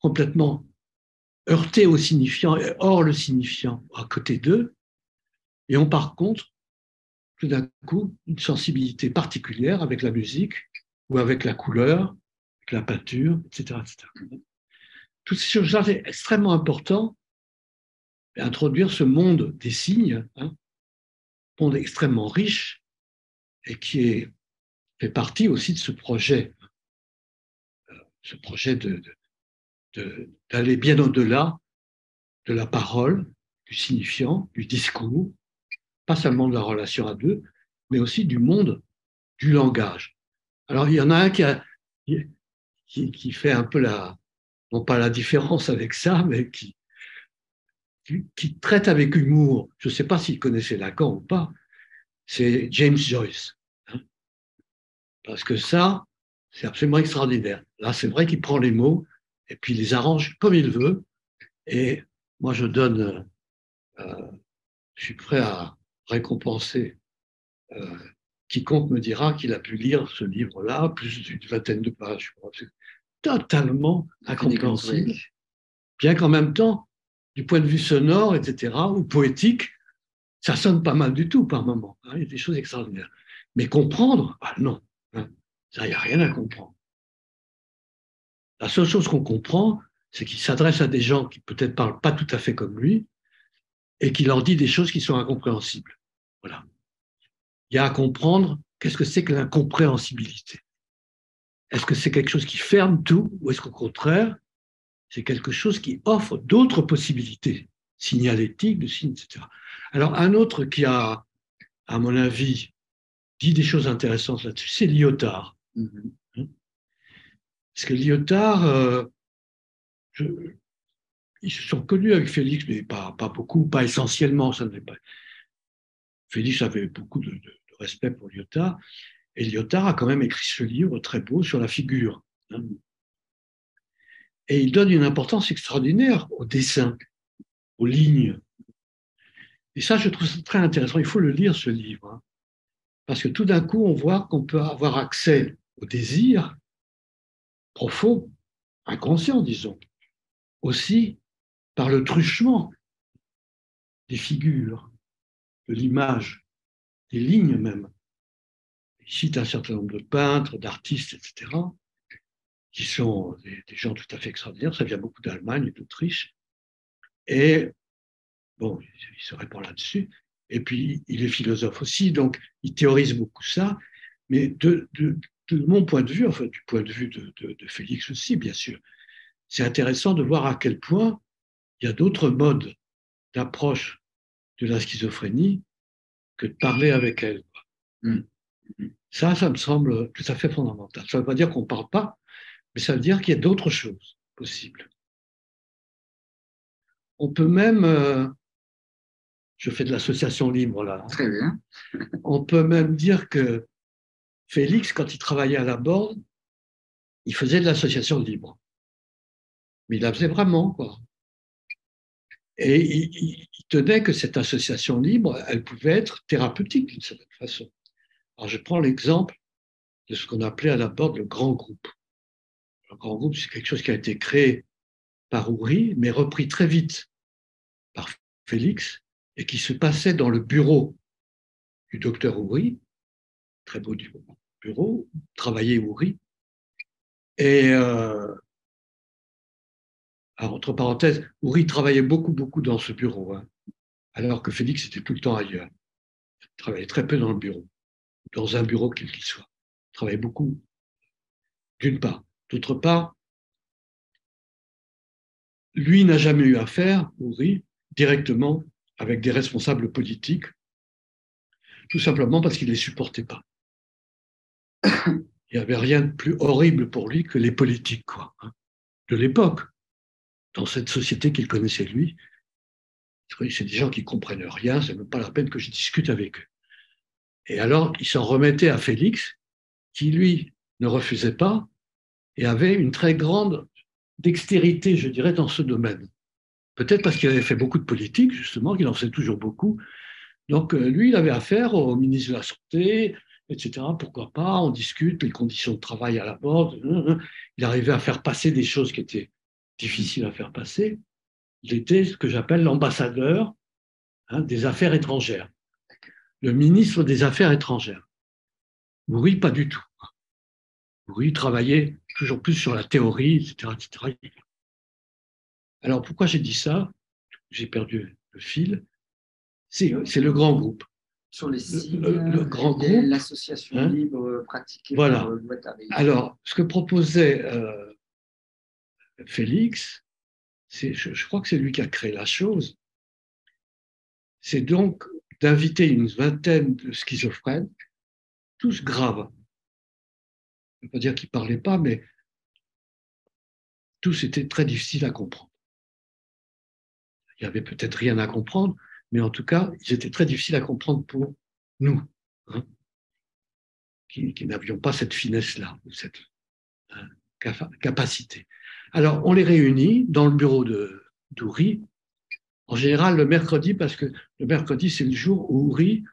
complètement heurtés au signifiant et hors le signifiant à côté d'eux, et ont par contre tout d'un coup une sensibilité particulière avec la musique ou avec la couleur, avec la peinture, etc. etc. Toutes ces choses-là, extrêmement important. Introduire ce monde des signes, hein, monde extrêmement riche et qui fait partie aussi de ce projet, euh, ce projet d'aller bien au-delà de la parole, du signifiant, du discours, pas seulement de la relation à deux, mais aussi du monde du langage. Alors, il y en a un qui, qui fait un peu la, non pas la différence avec ça, mais qui, qui, traite avec humour. Je ne sais pas s'il connaissait Lacan ou pas, c'est James Joyce. Hein. Parce que ça, c'est absolument extraordinaire. Là, c'est vrai qu'il prend les mots et puis il les arrange comme il veut. Et moi, je donne, euh, je suis prêt à récompenser euh, quiconque me dira qu'il a pu lire ce livre-là, plus d'une vingtaine de pages. C'est totalement incompréhensible. Bien qu'en même temps, du point de vue sonore, etc., ou poétique, ça sonne pas mal du tout par moment. Hein, il y a des choses extraordinaires. Mais comprendre, ah non, hein, ça, il n'y a rien à comprendre. La seule chose qu'on comprend, c'est qu'il s'adresse à des gens qui peut-être parlent pas tout à fait comme lui et qu'il leur dit des choses qui sont incompréhensibles. Voilà. Il y a à comprendre qu'est-ce que c'est que l'incompréhensibilité. Est-ce que c'est quelque chose qui ferme tout ou est-ce qu'au contraire, c'est quelque chose qui offre d'autres possibilités signalétiques, de signes, etc. Alors, un autre qui a, à mon avis, dit des choses intéressantes là-dessus, c'est Lyotard. Mm-hmm. Hein? Parce que Lyotard, euh, ils se sont connus avec Félix, mais pas, pas beaucoup, pas essentiellement. Ça ne pas. Félix avait beaucoup de, respect pour Lyotard, et Lyotard a quand même écrit ce livre très beau sur la figure. Hein. Et il donne une importance extraordinaire au dessin, aux lignes. Et ça, je trouve ça très intéressant. Il faut le lire, ce livre. Hein. Parce que tout d'un coup, on voit qu'on peut avoir accès au désir profond, inconscient, disons, aussi par le truchement des figures, de l'image, des lignes même. Il cite un certain nombre de peintres, d'artistes, etc., qui sont des, gens tout à fait extraordinaires. Ça vient beaucoup d'Allemagne et d'Autriche. Et il se répand là-dessus. Et puis, il est philosophe aussi, donc il théorise beaucoup ça. Mais de, mon point de vue, enfin du point de vue de, Félix aussi, bien sûr, c'est intéressant de voir à quel point il y a d'autres modes d'approche de la schizophrénie que de parler avec elle. Mm. Ça, ça me semble tout à fait fondamental. Ça ne veut pas dire qu'on ne parle pas, mais ça veut dire qu'il y a d'autres choses possibles. On peut même, euh, je fais de l'association libre là. Très bien. on peut même dire que Félix, quand il travaillait à la Borde, il faisait de l'association libre. Mais il la faisait vraiment, quoi. Et il, tenait que cette association libre, elle pouvait être thérapeutique d'une certaine façon. Alors je prends l'exemple de ce qu'on appelait à la Borde le grand groupe. Le grand groupe, c'est quelque chose qui a été créé par Ouri, mais repris très vite par Félix, et qui se passait dans le bureau du docteur Ouri, très beau bureau, travaillait Ouri. Et euh, entre parenthèses, Ouri travaillait beaucoup, beaucoup dans ce bureau, hein, alors que Félix était tout le temps ailleurs. Il travaillait très peu dans le bureau, dans un bureau quel qu'il soit. Il travaillait beaucoup, d'une part. D'autre part, lui n'a jamais eu affaire, Ouri, directement avec des responsables politiques, tout simplement parce qu'il ne les supportait pas. Il n'y avait rien de plus horrible pour lui que les politiques quoi, hein, de l'époque, dans cette société qu'il connaissait lui. C'est des gens qui comprennent rien, c'est même pas la peine que je discute avec eux. Et alors, il s'en remettait à Félix, qui lui ne refusait pas et avait une très grande dextérité, je dirais, dans ce domaine. Peut-être parce qu'il avait fait beaucoup de politique, justement, qu'il en sait toujours beaucoup. Donc, euh, lui, il avait affaire au ministre de la Santé, etc. Pourquoi pas On discute les conditions de travail à la porte. Il arrivait à faire passer des choses qui étaient difficiles à faire passer. Il était ce que j'appelle l'ambassadeur hein, des affaires étrangères, le ministre des Affaires étrangères. Oui, pas du tout. Oui, travaillait toujours plus sur la théorie, etc. etc. Alors pourquoi j'ai dit ça? J'ai perdu le fil. C'est le grand groupe. Sur les signes, le, grand groupe, l'association hein? libre pratiquée voilà. Alors, ce que proposait euh, Félix, je, je crois que c'est lui qui a créé la chose, c'est donc d'inviter une vingtaine de schizophrènes, tous graves. Je ne veux pas dire qu'ils ne parlaient pas, mais tous étaient très difficiles à comprendre il y avait peut-être rien à comprendre, mais en tout cas, ils étaient très difficiles à comprendre pour nous, hein, qui, n'avions pas cette finesse-là, cette hein, capacité. Alors, on les réunit dans le bureau de d'Ouri, en général le mercredi, parce que le mercredi, c'est le jour où Ouri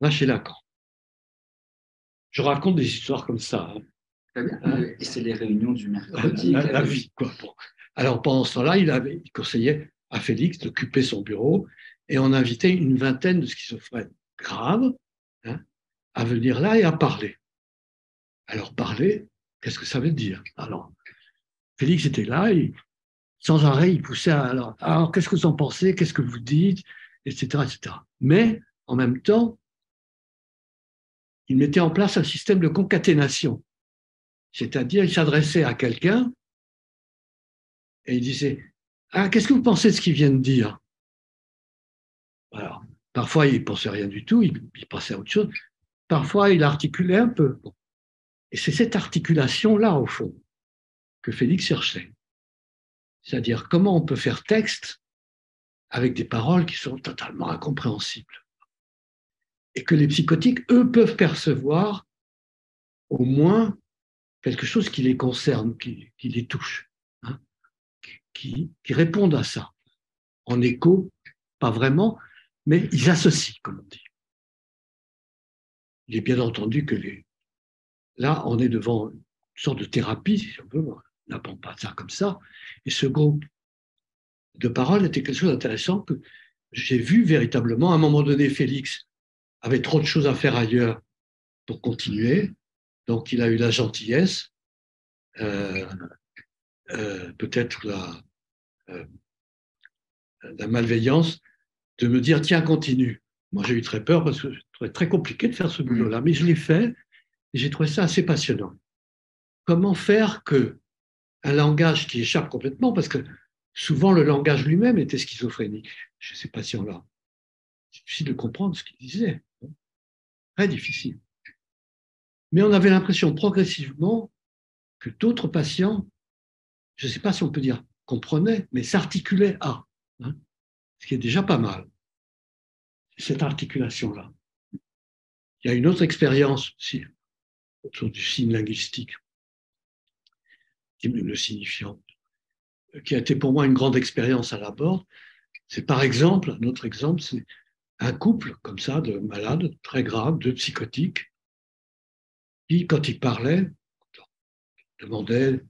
va chez Lacan. Je raconte des histoires comme ça. Hein. Bien. Et c'est les réunions du mercredi. La, vie, quoi. Alors, pendant ce temps-là, il, avait, il conseillait à Félix d'occuper son bureau et on invitait une vingtaine de schizophrènes graves hein, à venir là et à parler. Alors parler, qu'est-ce que ça veut dire? Alors, Félix était là et sans arrêt, il poussait à, alors, alors qu'est-ce que vous en pensez? Qu'est-ce que vous dites? Etc. etc. Mais en même temps, il mettait en place un système de concaténation. C'est-à-dire, il s'adressait à quelqu'un et il disait ah, qu'est-ce que vous pensez de ce qu'il vient de dire? Alors, parfois, il ne pensait rien du tout, il, il, pensait à autre chose. Parfois, il articulait un peu. Et c'est cette articulation-là, au fond, que Félix cherchait. C'est-à-dire comment on peut faire texte avec des paroles qui sont totalement incompréhensibles. Et que les psychotiques, eux, peuvent percevoir au moins quelque chose qui les concerne, qui les touche qui, répondent à ça. En écho, pas vraiment, mais ils associent, comme on dit. Il est bien entendu que les... là, on est devant une sorte de thérapie, si on veut, on n'apprend pas ça comme ça. Et ce groupe de paroles était quelque chose d'intéressant que j'ai vu véritablement. À un moment donné, Félix avait trop de choses à faire ailleurs pour continuer. Donc, il a eu la gentillesse, euh, euh, peut-être la, euh, la malveillance, de me dire tiens, continue. Moi, j'ai eu très peur parce que c'était très compliqué de faire ce boulot-là, mais je l'ai fait et j'ai trouvé ça assez passionnant. Comment faire que un langage qui échappe complètement, parce que souvent le langage lui-même était schizophrénique. Si on l'a. C'est difficile de comprendre ce qu'il disait. Très difficile. Mais on avait l'impression progressivement que d'autres patients, je ne sais pas si on peut dire comprenait, mais s'articulait à, hein, ce qui est déjà pas mal. Cette articulation-là. Il y a une autre expérience aussi autour du signe linguistique, le signifiant, qui a été pour moi une grande expérience à la bord. C'est par exemple, un autre exemple, c'est un couple comme ça de malades très graves, de psychotiques, qui, quand ils parlaient, demandaient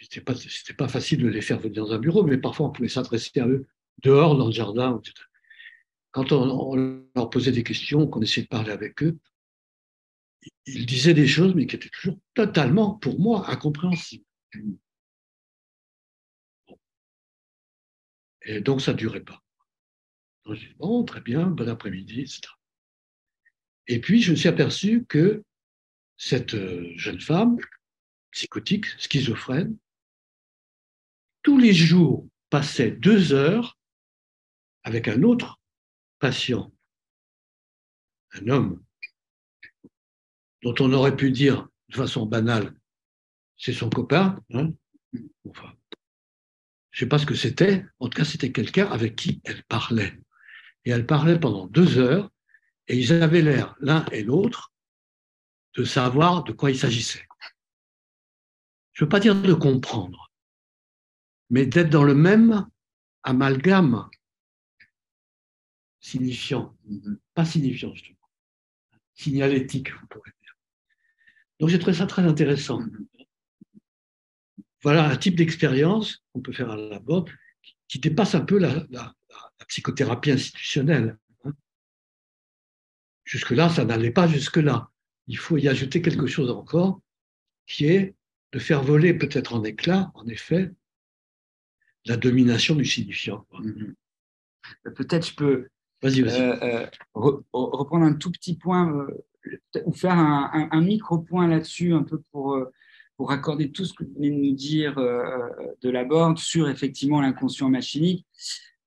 C'était pas, pas facile de les faire venir dans un bureau, mais parfois on pouvait s'adresser à eux dehors, dans le jardin, etc. Quand on, leur posait des questions, qu'on essayait de parler avec eux, ils disaient des choses, mais qui étaient toujours totalement, pour moi, incompréhensibles. Et donc, ça ne durait pas. Donc, je dis, bon, très bien, bon après-midi, etc. Et puis, je me suis aperçu que cette euh, jeune femme, psychotique, schizophrène, tous les jours passait deux heures avec un autre patient, un homme, dont on aurait pu dire de façon banale, c'est son copain, hein enfin, je ne sais pas ce que c'était, en tout cas c'était quelqu'un avec qui elle parlait. Et elle parlait pendant deux heures, et ils avaient l'air, l'un et l'autre, de savoir de quoi il s'agissait. Je ne veux pas dire de comprendre, mais d'être dans le même amalgame signifiant, pas signifiant justement, signalétique, on pourrait dire. Donc j'ai trouvé ça très intéressant. Voilà un type d'expérience qu'on peut faire à la bord qui dépasse un peu la, psychothérapie institutionnelle. Hein. Jusque-là, ça n'allait pas jusque-là. Il faut y ajouter quelque chose encore, qui est de faire voler peut-être en éclat, en effet, la domination du signifiant. Mm-hmm. Peut-être je peux euh, euh, reprendre un tout petit point euh, ou faire un, micro-point là-dessus, un peu pour, pour accorder tout ce que vous venez de nous dire de la board sur effectivement l'inconscient machinique,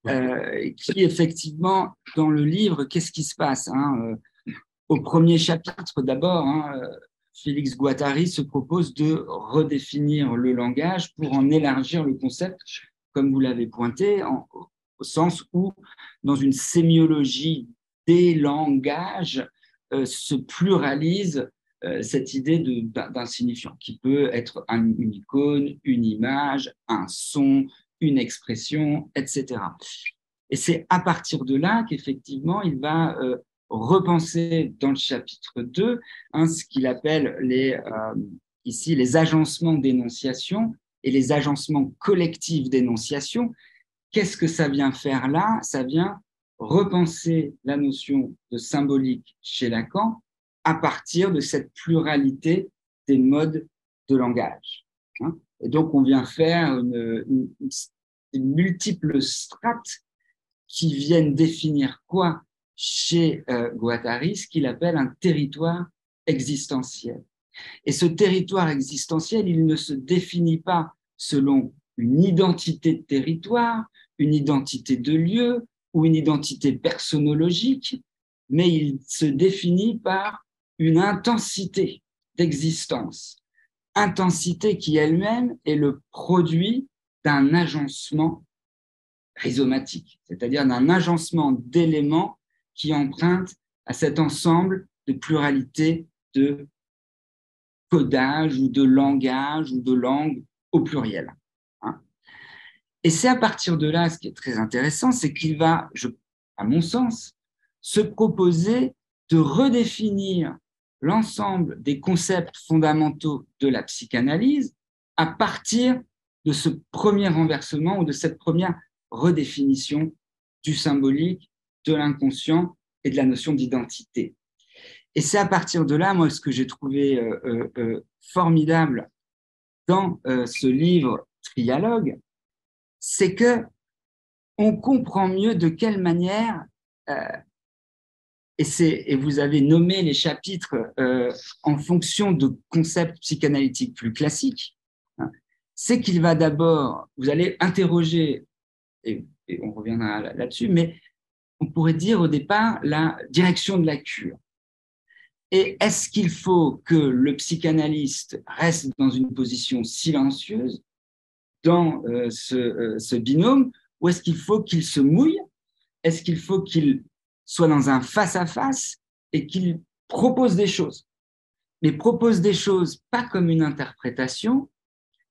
qui effectivement, dans le livre, qu'est-ce qui se passe hein, Au premier chapitre, d'abord, hein, Félix Guattari se propose de redéfinir le langage pour en élargir le concept, comme vous l'avez pointé, au sens où, dans une sémiologie des langages, euh, se pluralise euh, cette idée d'un signifiant, qui peut être une icône, une image, un son, une expression, etc. Et c'est à partir de là qu'effectivement, il va euh, repenser dans le chapitre 2 hein, ce qu'il appelle ici les agencements d'énonciation et les agencements collectifs d'énonciation, Qu'est-ce que ça vient faire là? Ça vient repenser la notion de symbolique chez Lacan à partir de cette pluralité des modes de langage. Hein. Et donc, on vient faire une, multiples strates qui viennent définir quoi chez euh, Guattari, ce qu'il appelle un territoire existentiel. Et ce territoire existentiel, il ne se définit pas selon une identité de territoire, une identité de lieu ou une identité personnologique, mais il se définit par une intensité d'existence, intensité qui elle-même est le produit d'un agencement rhizomatique, c'est-à-dire d'un agencement d'éléments qui empruntent à cet ensemble de pluralité de codage ou de langage ou de langue au pluriel. Et c'est à partir de là, ce qui est très intéressant, c'est qu'il va, à mon sens, se proposer de redéfinir l'ensemble des concepts fondamentaux de la psychanalyse à partir de ce premier renversement ou de cette première redéfinition du symbolique, de l'inconscient et de la notion d'identité. Et c'est à partir de là, moi, ce que j'ai trouvé euh, euh, euh, formidable dans ce livre Trialogue, c'est que on comprend mieux de quelle manière, euh, et, et, vous avez nommé les chapitres euh, en fonction de concepts psychanalytiques plus classiques, hein, c'est qu'il va d'abord, vous allez interroger, et, on reviendra là-dessus, mais on pourrait dire au départ la direction de la cure. Et est-ce qu'il faut que le psychanalyste reste dans une position silencieuse dans euh, euh, ce, binôme ou est-ce qu'il faut qu'il se mouille Est-ce qu'il faut qu'il soit dans un face-à-face et qu'il propose des choses? Mais propose des choses pas comme une interprétation,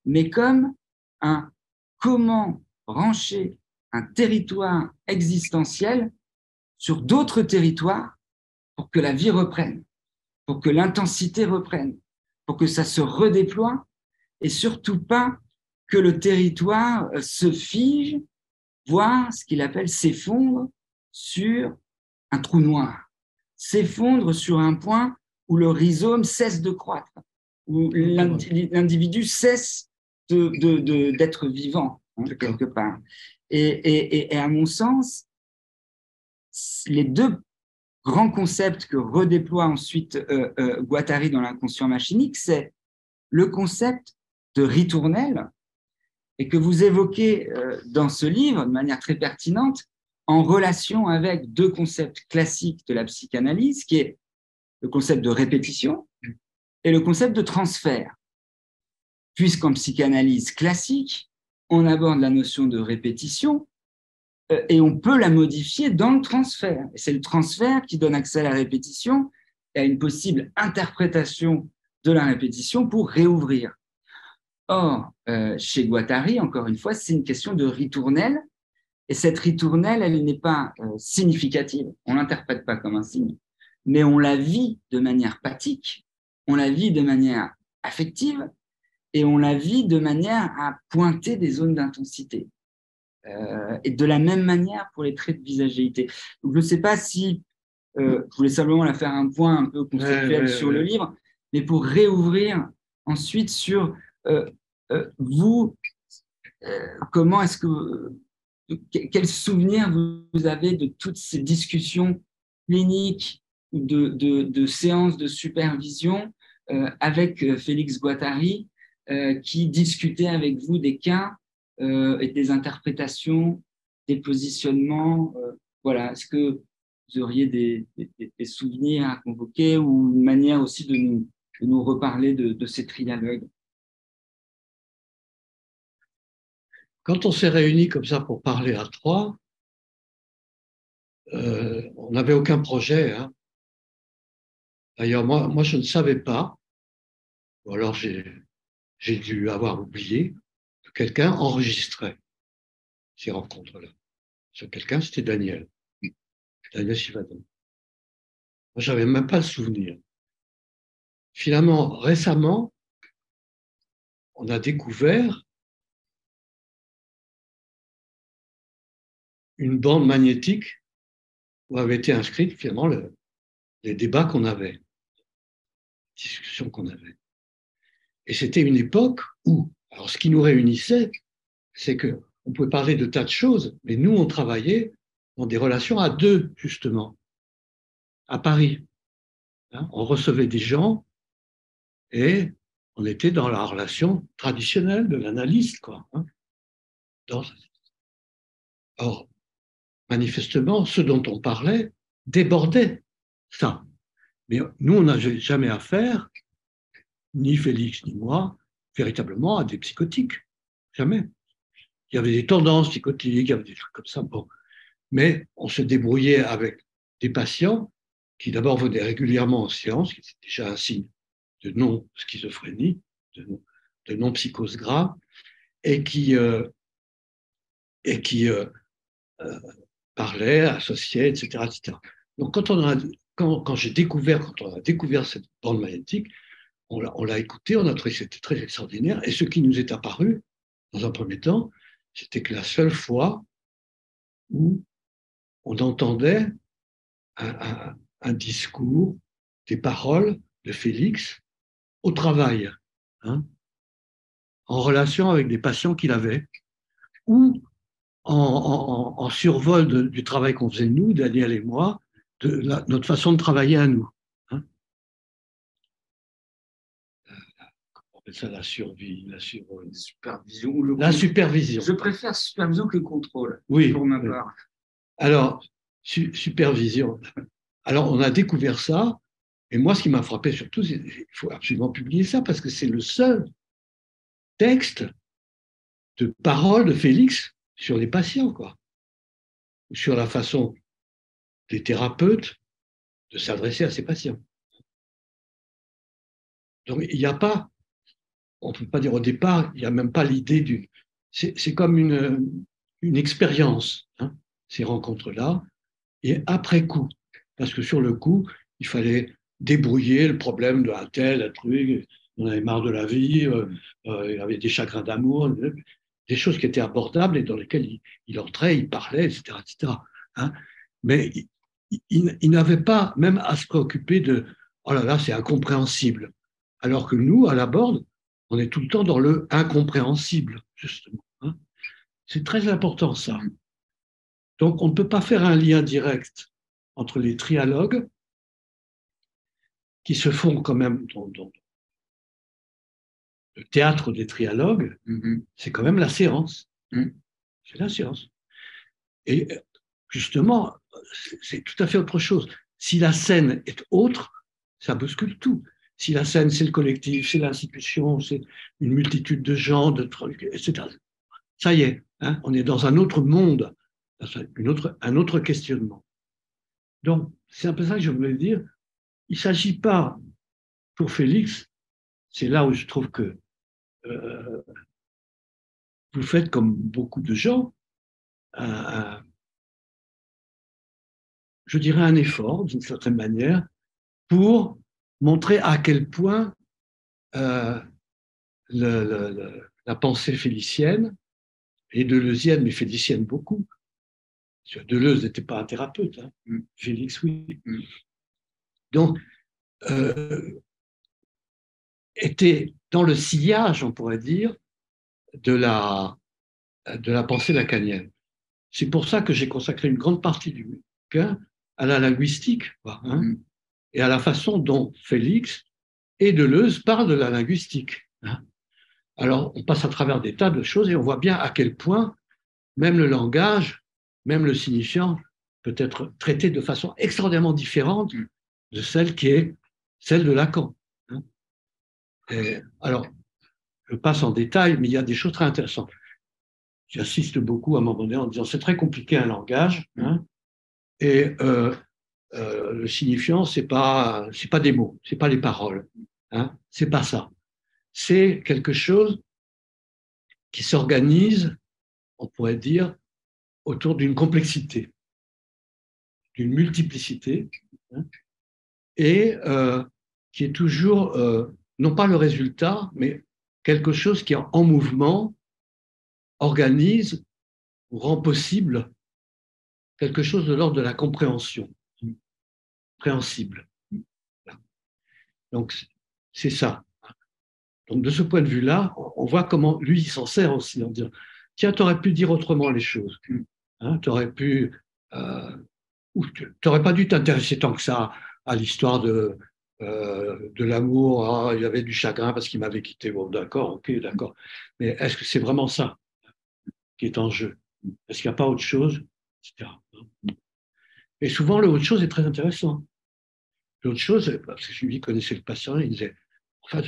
mais comme un comment brancher un territoire existentiel sur d'autres territoires pour que la vie reprenne, pour que l'intensité reprenne, pour que ça se redéploie et surtout pas que le territoire se fige, voire ce qu'il appelle s'effondre sur un trou noir, s'effondre sur un point où le rhizome cesse de croître, où l'individu cesse d'être de, vivant, hein, quelque part. Et, à mon sens, les deux grands concepts que redéploie ensuite euh, euh, Guattari dans l'inconscient machinique, c'est le concept de ritournelle, et que vous évoquez euh, dans ce livre de manière très pertinente, en relation avec deux concepts classiques de la psychanalyse, qui est le concept de répétition et le concept de transfert. Puisqu'en psychanalyse classique, on aborde la notion de répétition et on peut la modifier dans le transfert. Et c'est le transfert qui donne accès à la répétition et à une possible interprétation de la répétition pour réouvrir. Or, euh, chez Guattari, encore une fois, c'est une question de ritournelle et cette ritournelle, elle n'est pas euh, significative, on l'interprète pas comme un signe, mais on la vit de manière pathique, on la vit de manière affective, et on la vit de manière à pointer des zones d'intensité. Euh, et de la même manière pour les traits de visagéité. Donc, je ne sais pas si, euh, je voulais simplement la faire un point un peu conceptuel sur le livre, mais pour réouvrir ensuite sur vous, comment est-ce que quel souvenir vous avez de toutes ces discussions cliniques ou de, séances de supervision euh, avec euh, Félix Guattari euh, qui discutait avec vous des cas et des interprétations, des positionnements Voilà, est-ce que vous auriez des, souvenirs à convoquer ou une manière aussi de nous, nous reparler de, de ces trialogues? Quand on s'est réunis comme ça pour parler à trois, euh, on n'avait aucun projet. Hein. D'ailleurs, moi, moi, je ne savais pas, ou alors j'ai dû avoir oublié, quelqu'un enregistrait ces rencontres-là. Ce quelqu'un, c'était Daniel. Daniel Sivadon. Moi, j'avais même pas le souvenir. Finalement, récemment, on a découvert une bande magnétique où avaient été inscrits finalement les débats qu'on avait, les discussions qu'on avait. Et c'était une époque où, alors ce qui nous réunissait, c'est que on pouvait parler de tas de choses, mais nous, on travaillait dans des relations à deux, justement, à Paris. Hein, on recevait des gens et on était dans la relation traditionnelle de l'analyste, quoi. Hein, or, manifestement, ce dont on parlait débordait ça. Mais nous, on n'a jamais affaire, ni Félix ni moi, véritablement à des psychotiques. Jamais. Il y avait des tendances psychotiques, il y avait des trucs comme ça. Bon. Mais on se débrouillait avec des patients qui d'abord venaient régulièrement en séance, qui était déjà un signe de non-schizophrénie, de non-psychose grave, et qui, euh, et qui euh, euh, parlait, associait, etc., etc. Donc quand on a, quand, quand j'ai découvert, quand on a découvert cette bande magnétique, on l'a, écouté, on a trouvé c'était très extraordinaire. Et ce qui nous est apparu, dans un premier temps, c'était que la seule fois où on entendait un, un, discours, des paroles de Félix au travail, hein, en relation avec des patients qu'il avait, ou en, survol du travail qu'on faisait nous, Daniel et moi, de notre façon de travailler à nous. Ça la survie, la, supervision. la supervision. Je préfère supervision que contrôle, oui, pour ma part. Alors, supervision. Alors, on a découvert ça, et moi, ce qui m'a frappé surtout, c'est qu'il faut absolument publier ça, parce que c'est le seul texte de parole de Félix sur les patients, quoi. Sur la façon des thérapeutes de s'adresser à ces patients. Donc, il n'y a pas, on ne peut pas dire au départ, il n'y a même pas l'idée d'une. C'est comme une, une expérience, hein, ces rencontres-là, et après coup. Parce que sur le coup, il fallait débrouiller le problème d'un tel, un truc, on avait marre de la vie, euh, euh, il avait des chagrins d'amour, des choses qui étaient abordables et dans lesquelles il, entrait, il parlait, etc. etc. Hein. Mais il, il n'avait pas même à se préoccuper de oh là là, c'est incompréhensible. Alors que nous, à la Borde, on est tout le temps dans le incompréhensible, justement. Hein. C'est très important, ça. Donc, on ne peut pas faire un lien direct entre les trialogues, qui se font quand même dans, le théâtre des trialogues, mm-hmm. c'est quand même la séance. Mm. C'est la séance. Et justement, c'est tout à fait autre chose. Si la scène est autre, ça bouscule tout. Si la scène, c'est le collectif, c'est l'institution, c'est une multitude de gens, etc. Ça y est, hein, on est dans un autre monde, un autre questionnement. Donc, c'est un peu ça que je voulais dire. Il ne s'agit pas, pour Félix, c'est là où je trouve que euh, vous faites comme beaucoup de gens, je dirais un effort, d'une certaine manière, pour montrer à quel point euh, la pensée félicienne, et deleuzienne, mais félicienne beaucoup, Deleuze n'était pas un thérapeute, hein. Mm. Félix, oui. Mm. Donc, euh, était dans le sillage, on pourrait dire, de la, de la pensée lacanienne. C'est pour ça que j'ai consacré une grande partie du bouquin à la linguistique hein, mm. Et à la façon dont Félix et Deleuze parlent de la linguistique. Hein. Alors, on passe à travers des tas de choses et on voit bien à quel point même le langage même le signifiant peut être traité de façon extraordinairement différente de celle qui est celle de Lacan. Hein. alors, je passe en détail, mais il y a des choses très intéressantes. J'assiste beaucoup à un moment donné en disant c'est très compliqué un langage, hein, et euh, euh, le signifiant c'est pas c'est pas des mots, c'est pas les paroles, hein, c'est pas ça. C'est quelque chose qui s'organise, on pourrait dire, autour d'une complexité, d'une multiplicité, hein, et euh, qui est toujours, euh, non pas le résultat, mais quelque chose qui, en mouvement, organise ou rend possible quelque chose de l'ordre de la compréhension, compréhensible. Donc, c'est ça. Donc, de ce point de vue-là, on voit comment lui, il s'en sert aussi en disant Tiens, tu aurais pu dire autrement les choses. Hein, tu aurais pu. Euh, tu n'aurais pas dû t'intéresser tant que ça à l'histoire de, euh, de l'amour. Ah, il y avait du chagrin parce qu'il m'avait quitté. Bon, d'accord, ok, d'accord. Mais est-ce que c'est vraiment ça qui est en jeu? Est-ce qu'il n'y a pas autre chose? Et souvent, le autre chose est très intéressant. L'autre chose, parce que lui connaissait le patient, il disait, enfin,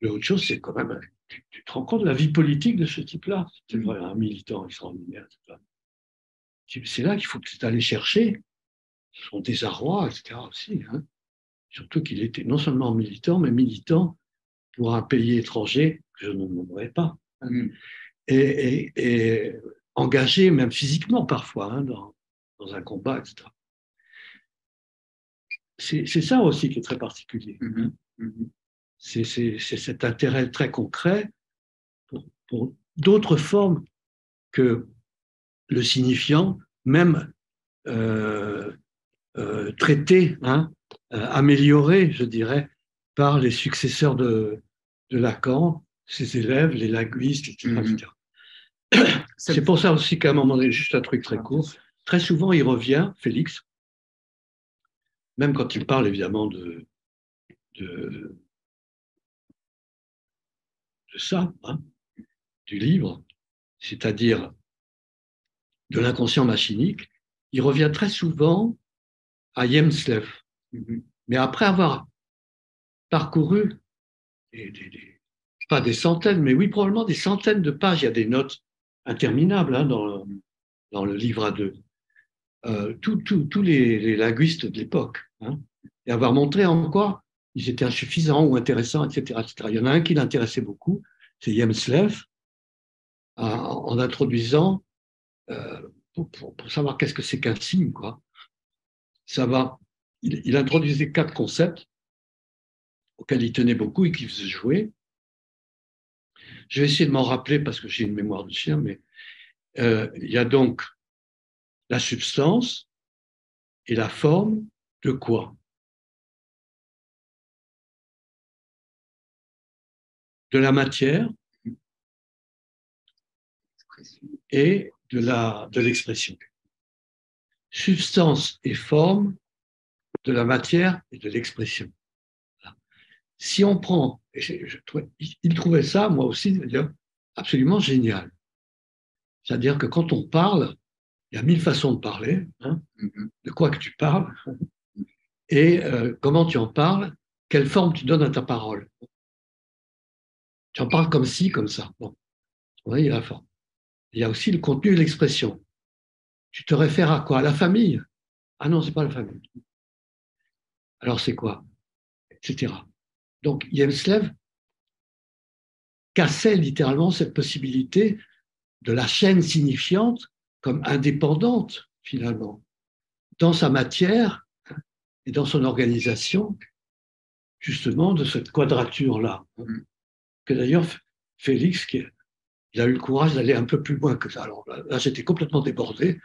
l'autre chose, c'est quand même, tu, te rends compte de la vie politique de ce type-là. C'est un militant extraordinaire. Etc c'est là qu'il faut aller chercher son désarroi, etc. aussi. Hein. Surtout qu'il était non seulement militant, mais militant pour un pays étranger que je ne nommerai pas. Hein. Mm. Et, engagé même physiquement parfois hein, dans, un combat, etc. C'est ça aussi qui est très particulier. Mm-hmm. Mm-hmm. C'est cet intérêt très concret pour, pour d'autres formes que le signifiant, même euh, euh, traité, hein, euh, amélioré, je dirais, par les successeurs de, de Lacan, ses élèves, les linguistes, etc. Mhm. C'est pour ça aussi qu'à un moment donné, juste un truc très court, très souvent il revient, Félix, même quand il parle évidemment de, de, de ça, hein, du livre, c'est-à-dire de l'inconscient machinique, il revient très souvent à Yemslev. Mais après avoir parcouru pas des centaines, mais oui, probablement des centaines de pages, il y a des notes interminables hein, dans, dans, le livre à deux. Euh, tous les, linguistes de l'époque, hein, et avoir montré en quoi ils étaient insuffisants ou intéressants, etc. etc. Il y en a un qui l'intéressait beaucoup, c'est Yemslev, en introduisant euh, pour, savoir qu'est-ce que c'est qu'un signe, quoi. Ça va. Il, introduisait quatre concepts auxquels il tenait beaucoup et qu'il faisait jouer. Je vais essayer de m'en rappeler parce que j'ai une mémoire de chien, mais euh, il y a donc la substance et la forme de quoi? De la matière et de la de l'expression. Substance et forme de la matière et de l'expression. Si on prend, il trouvait ça, moi aussi, absolument génial. C'est-à-dire que quand on parle, il y a mille façons de parler, hein, mm-hmm. de quoi que tu parles, et euh, comment tu en parles, quelle forme tu donnes à ta parole? Tu en parles comme ci, comme ça. Bon, il y a la forme. Il y a aussi le contenu et l'expression. Tu te réfères à quoi? À la famille? Ah non, c'est pas la famille. Alors c'est quoi? Etc. Donc Yemslev cassait littéralement cette possibilité de la chaîne signifiante comme indépendante finalement dans sa matière et dans son organisation justement de cette quadrature-là. Que d'ailleurs Félix, qui il a eu le courage d'aller un peu plus loin que ça. Alors là, j'étais complètement débordé,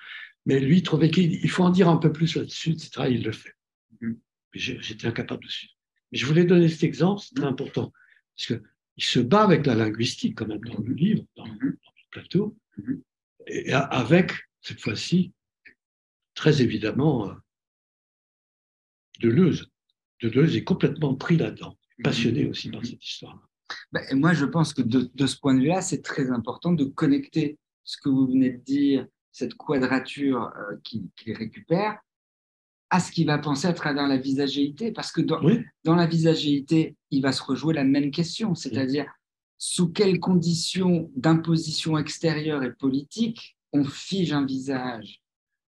mais lui il trouvait qu'il faut en dire un peu plus là-dessus, etc. Il le fait. J'étais incapable de suivre. Mais je voulais donner cet exemple, c'est très important, parce qu'il se bat avec la linguistique quand même dans le livre, dans, mhm. le plateau, mhm. et avec, cette fois-ci, très évidemment, euh, Deleuze. Deleuze est complètement pris là-dedans, passionné aussi par cette histoire. Ben, moi, je pense que de, de ce point de vue-là, c'est très important de connecter ce que vous venez de dire, cette quadrature euh, qui, qui récupère, à ce qu'il va penser à travers la visagéité, parce que dans, dans la visagéité, il va se rejouer la même question, c'est-à-dire sous quelles conditions d'imposition extérieure et politique on fige un visage,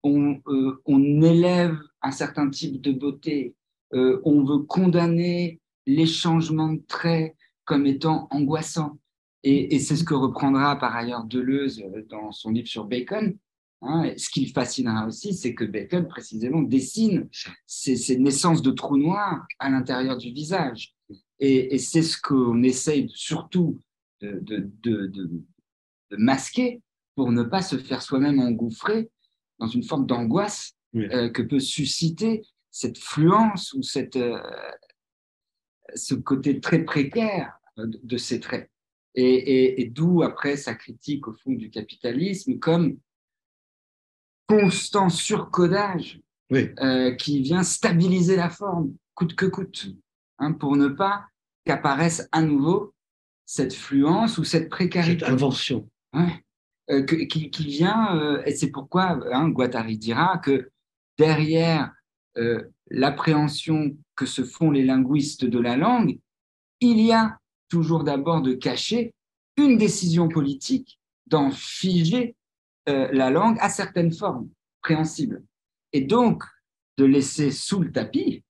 on, euh, on élève un certain type de beauté, euh, on veut condamner les changements de traits comme étant angoissants. Et, c'est ce que reprendra par ailleurs Deleuze dans son livre sur Bacon, Hein, ce qui le fascinera aussi, c'est que Bacon, précisément, dessine ces, naissances de trous noirs à l'intérieur du visage. Et, c'est ce qu'on essaye surtout de, masquer pour ne pas se faire soi-même engouffrer dans une forme d'angoisse euh, que peut susciter cette fluence ou cette, euh, ce côté très précaire de, ces traits. Et, et d'où après sa critique au fond du capitalisme comme constant surcodage euh, qui vient stabiliser la forme, coûte que coûte, hein, pour ne pas qu'apparaisse à nouveau cette fluence ou cette précarité. Cette invention. Euh, qui, vient, euh, et c'est pourquoi hein, Guattari dira que derrière l'appréhension que se font les linguistes de la langue, il y a toujours d'abord de cacher une décision politique d'en figer euh, la langue a certaines formes préhensibles. Et donc, de laisser sous le tapis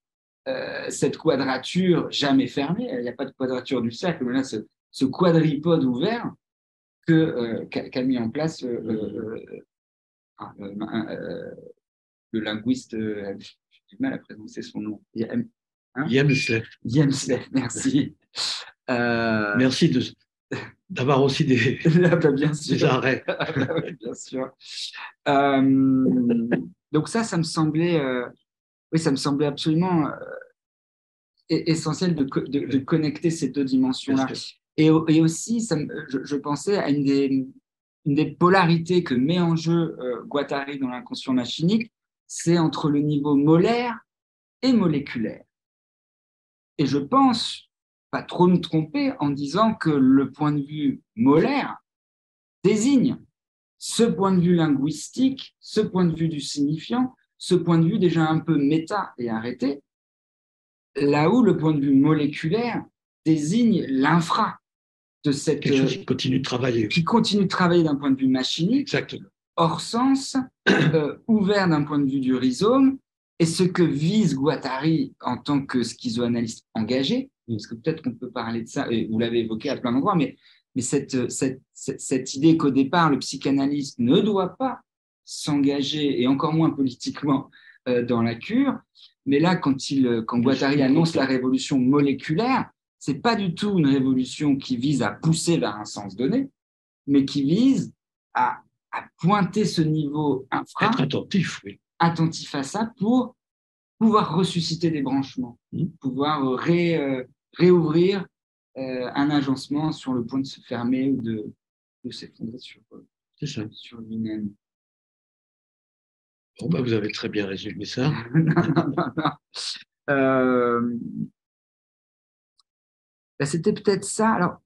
euh, cette quadrature jamais fermée, il n'y a pas de quadrature du cercle, mais là, ce, quadripode ouvert euh, qu'a mis en place ah, le linguiste, j'ai du mal à prononcer son nom, Yem, hein? Merci. Merci de, d'avoir aussi des, ah bah, bien sûr. arrêts. Ah bah bien sûr. Euh, donc ça, ça me semblait, euh, oui, ça me semblait absolument euh, essentiel de, de, connecter ces deux dimensions-là. Et, et, aussi, ça je, pensais à une des, une des polarités que met en jeu Guattari dans l'inconscient machinique, c'est entre le niveau molaire et moléculaire. Et je pense pas trop me tromper en disant que le point de vue molaire désigne ce point de vue linguistique, ce point de vue du signifiant, ce point de vue déjà un peu méta et arrêté, là où le point de vue moléculaire désigne l'infra de cette... Quelque chose qui continue de travailler. Qui continue de travailler d'un point de vue machinique, Exactement. Hors sens, euh, ouvert d'un point de vue du rhizome, et ce que vise Guattari en tant que schizoanalyste engagé, parce que peut-être qu'on peut parler de ça, et vous l'avez évoqué à plein d'endroits, mais, mais cette, cette, cette idée qu'au départ, le psychanalyste ne doit pas s'engager, et encore moins politiquement, euh, dans la cure. Mais là, quand, il, quand Guattari annonce la révolution moléculaire, c'est pas du tout une révolution qui vise à pousser vers un sens donné, mais qui vise à, pointer ce niveau infra, attentif, oui. attentif à ça pour pouvoir ressusciter des branchements, mmh. pouvoir euh, réouvrir euh, un agencement sur le point de se fermer ou de, s'effondrer sur, euh, sur lui-même. Bon, bah, vous avez très bien résumé ça. Bah, c'était peut-être ça. Alors,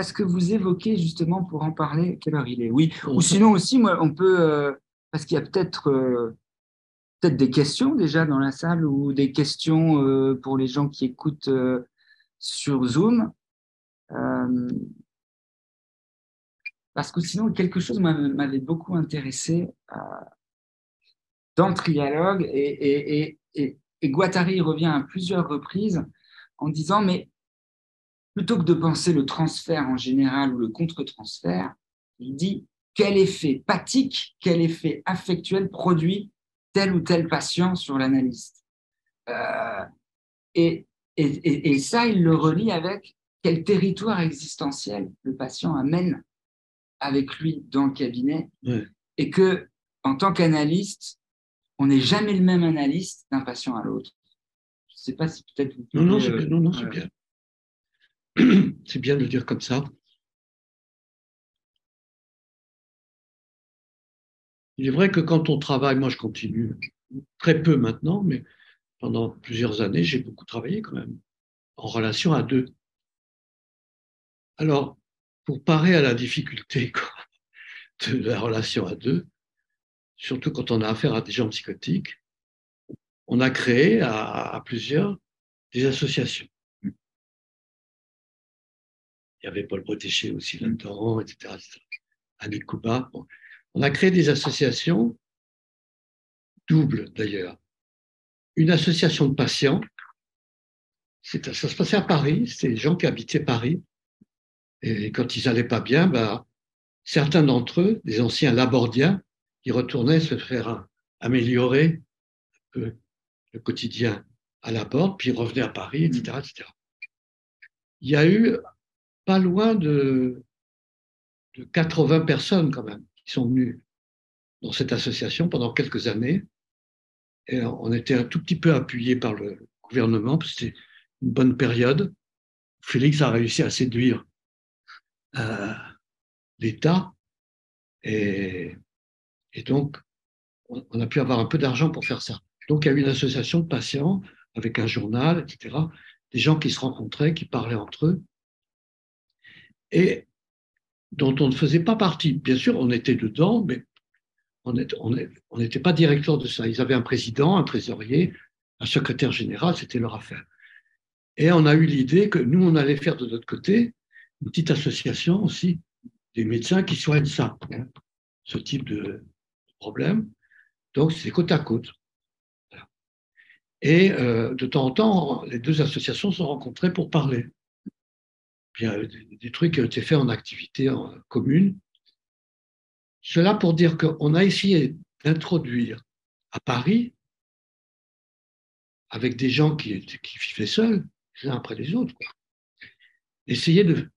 parce que vous évoquez justement pour en parler, quelle heure il est Oui. Ou sinon aussi, moi, on peut, parce qu'il y a peut-être peut-être des questions déjà dans la salle ou des questions pour les gens qui écoutent sur Zoom. Euh, parce que sinon, quelque chose m'avait beaucoup intéressé euh, dans le trialogue et, et, Guattari revient à plusieurs reprises en disant, mais plutôt que de penser le transfert en général ou le contre-transfert, il dit quel effet pathique, quel effet affectuel produit tel ou tel patient sur l'analyste. Euh, et, et, ça, il le relie avec quel territoire existentiel le patient amène avec lui dans le cabinet. Et que, en tant qu'analyste, on n'est jamais le même analyste d'un patient à l'autre. Je ne sais pas si peut-être vous Non, non, c'est. Non, non, c'est bien. c'est bien de le dire comme ça. Il est vrai que quand on travaille, moi je continue très peu maintenant, mais pendant plusieurs années, j'ai beaucoup travaillé quand même, en relation à deux. Alors, pour parer à la difficulté de la relation à deux, surtout quand on a affaire à des gens psychotiques, on a créé à, plusieurs des associations. Il y avait Paul Bretéché aussi là-dedans, etc. Kouba. On a créé des associations doubles d'ailleurs une association de patients. Ça se passait à Paris, c'était des gens qui habitaient Paris. Et quand ils n'allaient pas bien, bah, certains d'entre eux, des anciens labordiens, qui retournaient se faire améliorer le quotidien à la porte, puis revenaient à Paris, etc., etc. Il y a eu pas loin de, de 80 personnes quand même qui sont venues dans cette association pendant quelques années on était un tout petit peu appuyé par le gouvernement, parce que c'était une bonne période. Félix a réussi à séduire euh, l'État et, donc on, a pu avoir un peu d'argent pour faire ça. Donc il y a eu une association de patients avec un journal, etc. Des gens qui se rencontraient, qui parlaient entre eux et dont on ne faisait pas partie. Bien sûr, on était dedans, mais on n'était pas directeur de ça. Ils avaient un président, un trésorier, un secrétaire général, c'était leur affaire. Et on a eu l'idée que nous, on allait faire de notre côté une petite association aussi des médecins qui soignent ça, hein, ce type de problème. Donc, c'est côte à côte. Et euh, de temps en temps, les deux associations se rencontraient pour parler. Des, trucs qui ont été faits en activité en commune. Cela pour dire qu'on a essayé d'introduire à Paris, avec des gens qui, qui vivaient seuls, les uns après les autres, essayer de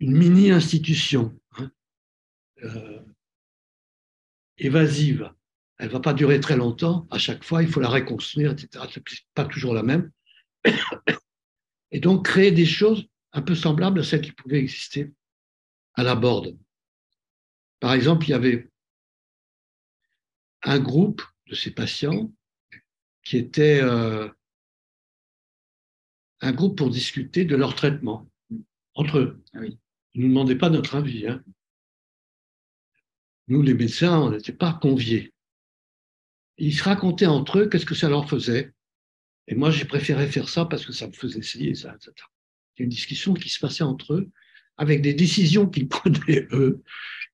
une mini-institution hein, euh, évasive. Elle ne va pas durer très longtemps. À chaque fois, il faut la reconstruire, etc. Ce n'est pas toujours la même. Et donc, créer des choses un peu semblables à celles qui pouvaient exister à la Borde. Par exemple, il y avait un groupe de ces patients qui était euh, un groupe pour discuter de leur traitement entre eux. Ah ils ne nous demandaient pas notre avis. Hein. Nous, les médecins, on n'était pas conviés. Ils se racontaient entre eux qu'est-ce que ça leur faisait. Et moi, j'ai préféré faire ça parce que ça me faisait essayer ça, etc. Une discussion qui se passait entre eux avec des décisions qu'ils prenaient eux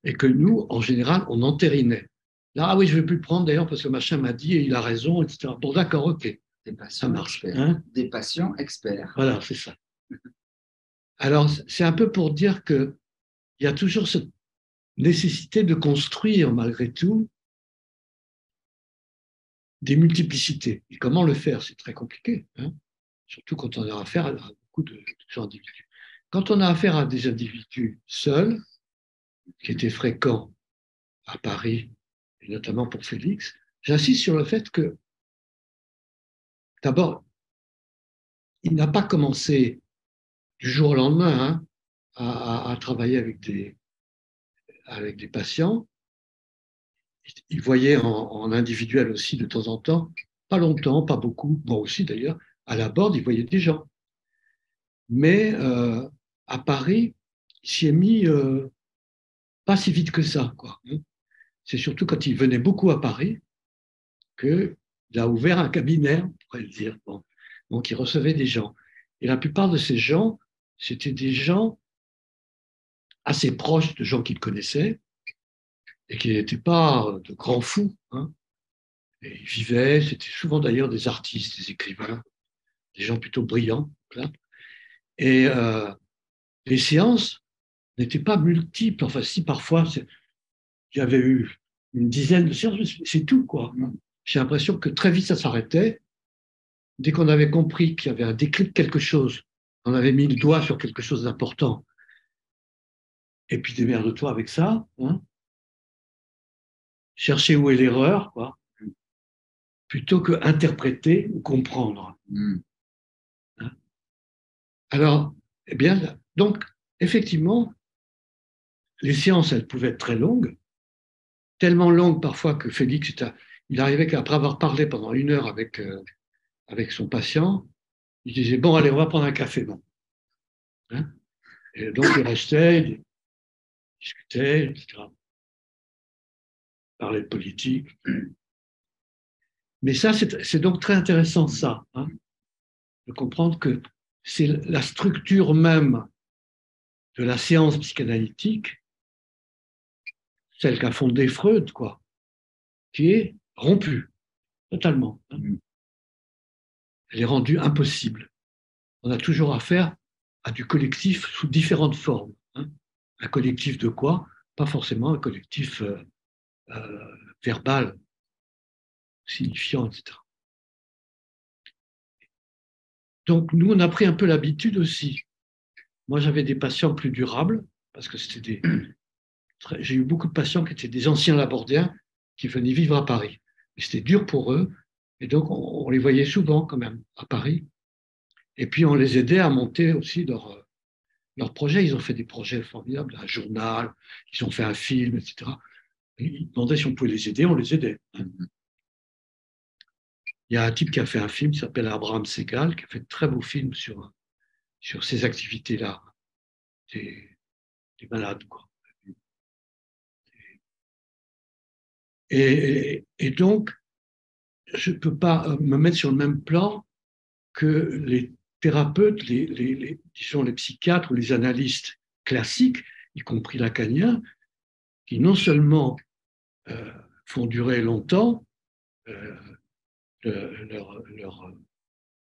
et que nous, en général, on entérinait. Là, ah oui, je ne vais plus le prendre d'ailleurs parce que machin m'a dit et il a raison, etc. Bon, d'accord, ok. Des patients ça marche. Hein des patients experts. Voilà, c'est ça. Alors, c'est un peu pour dire qu'il y a toujours cette nécessité de construire, malgré tout, des multiplicités. Et comment le faire? C'est très compliqué, hein surtout quand on a affaire à de. Quand on a affaire à des individus seuls, qui étaient fréquents à Paris, et notamment pour Félix, j'insiste sur le fait que, d'abord, il n'a pas commencé du jour au lendemain hein, à, travailler avec des, avec des patients. Il voyait en, individuel aussi de temps en temps, pas longtemps, pas beaucoup, moi aussi d'ailleurs, à la borde, il voyait des gens. Mais euh, à Paris, il s'y est mis euh, pas si vite que ça. Quoi. C'est surtout quand il venait beaucoup à Paris qu'il a ouvert un cabinet, on pourrait le dire. Bon. Donc il recevait des gens. Et la plupart de ces gens, c'était des gens assez proches de gens qu'il connaissait et qui n'étaient pas de grands fous. Hein. Et ils vivaient, c'était souvent d'ailleurs des artistes, des écrivains, des gens plutôt brillants. Et euh, les séances n'étaient pas multiples. Enfin, si parfois, il y avait eu une dizaine de séances, c'est tout, quoi. J'ai l'impression que très vite, ça s'arrêtait. Dès qu'on avait compris qu'il y avait un déclic de quelque chose, on avait mis le doigt sur quelque chose d'important, et puis démerde-toi avec ça. Hein. Chercher où est l'erreur, quoi, plutôt que interpréter ou comprendre. Hmm. Alors, eh bien, donc, effectivement, les séances, elles pouvaient être très longues, tellement longues parfois que Félix, il arrivait qu'après avoir parlé pendant une heure avec, euh, avec son patient, il disait, bon, allez, on va prendre un café, bon. Hein? Et donc, il restait, il discutait, etc. Parlait de politique. Mais ça, c'est donc très intéressant, ça, hein, de comprendre que c'est la structure même de la séance psychanalytique, celle qu'a fondée Freud, quoi, qui est rompue, totalement. Elle est rendue impossible. On a toujours affaire à du collectif sous différentes formes. Hein. Un collectif de quoi? Pas forcément un collectif euh, euh, verbal, signifiant, etc. Donc, nous, on a pris un peu l'habitude aussi. Moi, j'avais des patients plus durables, parce que c'était des. J'ai eu beaucoup de patients qui étaient des anciens labordiens qui venaient vivre à Paris. C'était dur pour eux, et donc on, les voyait souvent quand même à Paris. Et puis on les aidait à monter aussi leur, leur projet. Ils ont fait des projets formidables, un journal, ils ont fait un film, etc. ils demandaient si on pouvait les aider, on les aidait. Il y a un type qui a fait un film qui s'appelle Abraham Segal, qui a fait de très beaux films sur, sur ces activités-là. Des, malades, quoi. Et, donc, je ne peux pas euh, me mettre sur le même plan que les thérapeutes, les, les, disons les psychiatres ou les analystes classiques, y compris lacaniens, qui non seulement euh, font durer longtemps euh, leur, leur,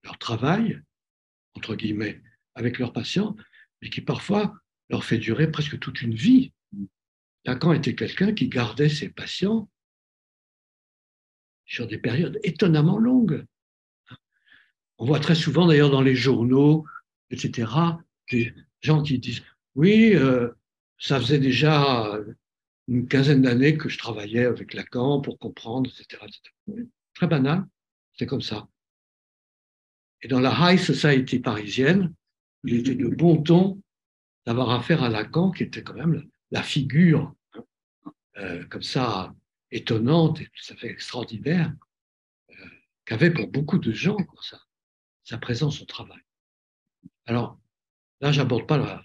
leur, travail, entre guillemets, avec leurs patients, mais qui parfois leur fait durer presque toute une vie. Lacan était quelqu'un qui gardait ses patients sur des périodes étonnamment longues. On voit très souvent d'ailleurs dans les journaux, etc., des gens qui disent Oui, euh, ça faisait déjà une quinzaine d'années que je travaillais avec Lacan pour comprendre, etc. Très banal. C'est comme ça. Et dans la high society parisienne, il était de bon ton d'avoir affaire à Lacan, qui était quand même la figure euh, comme ça étonnante et tout à fait extraordinaire euh, qu'avait pour beaucoup de gens ça, sa présence au travail. Alors là, j'aborde pas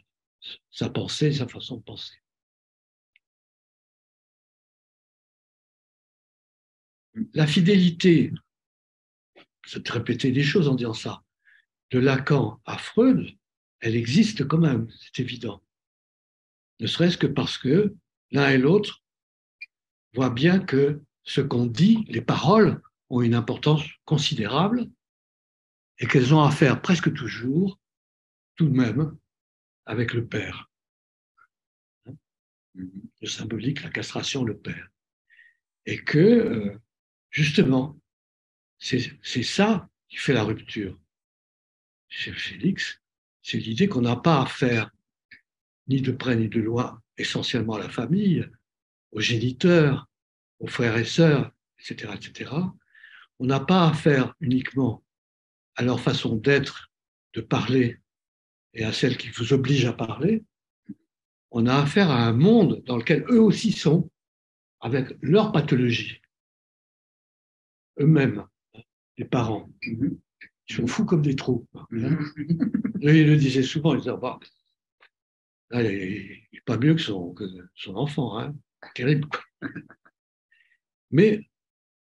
sa pensée, sa façon de penser. La fidélité c'est de répéter des choses en disant ça. De Lacan à Freud, elle existe quand même, c'est évident. Ne serait-ce que parce que l'un et l'autre voient bien que ce qu'on dit, les paroles, ont une importance considérable et qu'elles ont à faire presque toujours, tout de même, avec le père. Le symbolique, la castration, le père. Et que, euh, justement, c'est ça qui fait la rupture chez Félix, c'est l'idée qu'on n'a pas à faire ni de près ni de loin essentiellement à la famille, aux géniteurs, aux frères et sœurs, etc., etc. On n'a pas à faire uniquement à leur façon d'être, de parler et à celle qui vous oblige à parler. On a affaire à un monde dans lequel eux aussi sont, avec leur pathologie, eux-mêmes, les parents. Ils sont fous comme des trous. Il le disait souvent, il disait, bah, il n'est pas mieux que son, son enfant, hein. terrible. Mais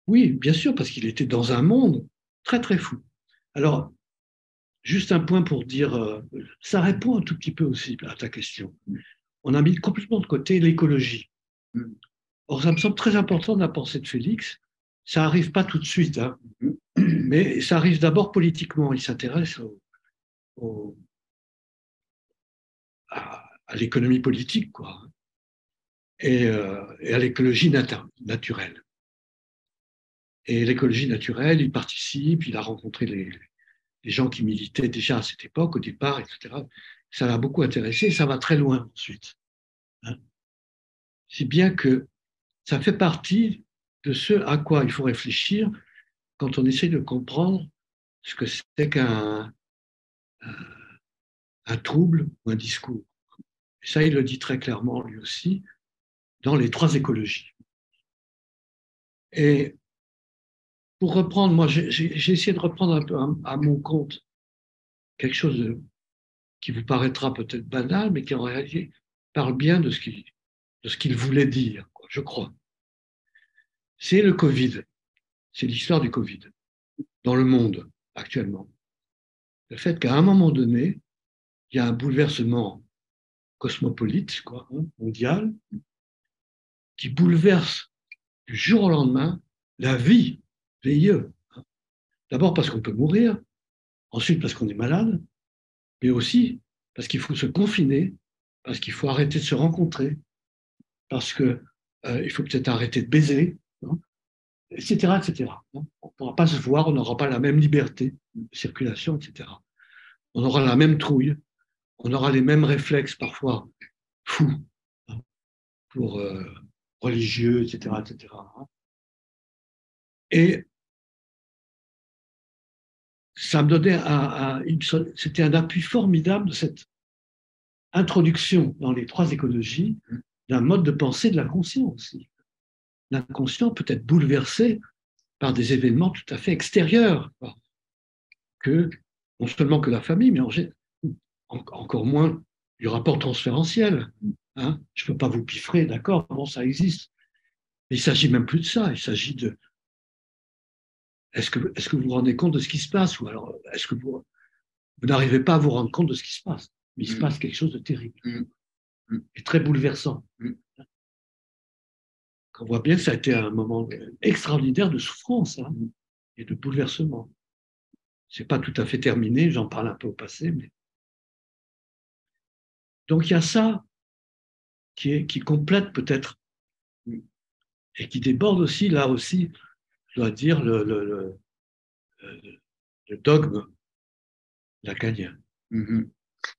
oui, bien sûr, parce qu'il était dans un monde très très fou. Alors, juste un point pour dire, euh, ça répond un tout petit peu aussi à ta question. On a mis complètement de côté l'écologie. Or, ça me semble très important de la pensée de Félix. Ça n'arrive pas tout de suite, hein. mais ça arrive d'abord politiquement. Il s'intéresse à, l'économie politique, quoi, et, euh, et à l'écologie naturelle. Et l'écologie naturelle, il participe, il a rencontré les, les, gens qui militaient déjà à cette époque, au départ, etc. Ça l'a beaucoup intéressé, et ça va très loin ensuite. Hein. Si bien que ça fait partie de ce à quoi il faut réfléchir quand on essaie de comprendre ce que c'est qu'un un trouble ou un discours. Et ça, il le dit très clairement lui aussi dans les trois écologies. Et pour reprendre, moi, j'ai essayé de reprendre un peu à, mon compte quelque chose qui vous paraîtra peut-être banal, mais qui en réalité parle bien de ce qu'il voulait dire, je crois. C'est le Covid. C'est l'histoire du Covid dans le monde actuellement. Le fait qu'à un moment donné, il y a un bouleversement cosmopolite, hein, mondial, qui bouleverse du jour au lendemain la vie VIE. D'abord parce qu'on peut mourir, ensuite parce qu'on est malade, mais aussi parce qu'il faut se confiner, parce qu'il faut arrêter de se rencontrer, parce qu'il euh, faut peut-être arrêter de baiser, hein, etc. On ne pourra pas se voir, on n'aura pas la même liberté de circulation, etc. On aura la même trouille, on aura les mêmes réflexes parfois fous hein, pour euh, religieux, etc., etc. Et ça me donnait un, c'était un appui formidable de cette introduction dans les trois écologies d'un mode de pensée de l'inconscient aussi. L'inconscient peut être bouleversé par des événements tout à fait extérieurs que non seulement que la famille, mais en, encore moins du rapport transférentiel. Hein. Je ne peux pas vous piffrer, d'accord, bon, ça existe. Mais il ne s'agit même plus de ça, il s'agit de est-ce que, est que vous vous rendez compte de ce qui se passe? Ou alors, est-ce que vous, vous n'arrivez pas à vous rendre compte de ce qui se passe? Mais il se mm. passe quelque chose de terrible mm. Mm. et très bouleversant. On voit bien que ça a été un moment extraordinaire de souffrance hein, et de bouleversement. C'est pas tout à fait terminé, j'en parle un peu au passé, mais donc il y a ça qui, est, qui complète peut-être et qui déborde aussi, là aussi, je dois dire, le, le, le, dogme lacanien. Mm-hmm.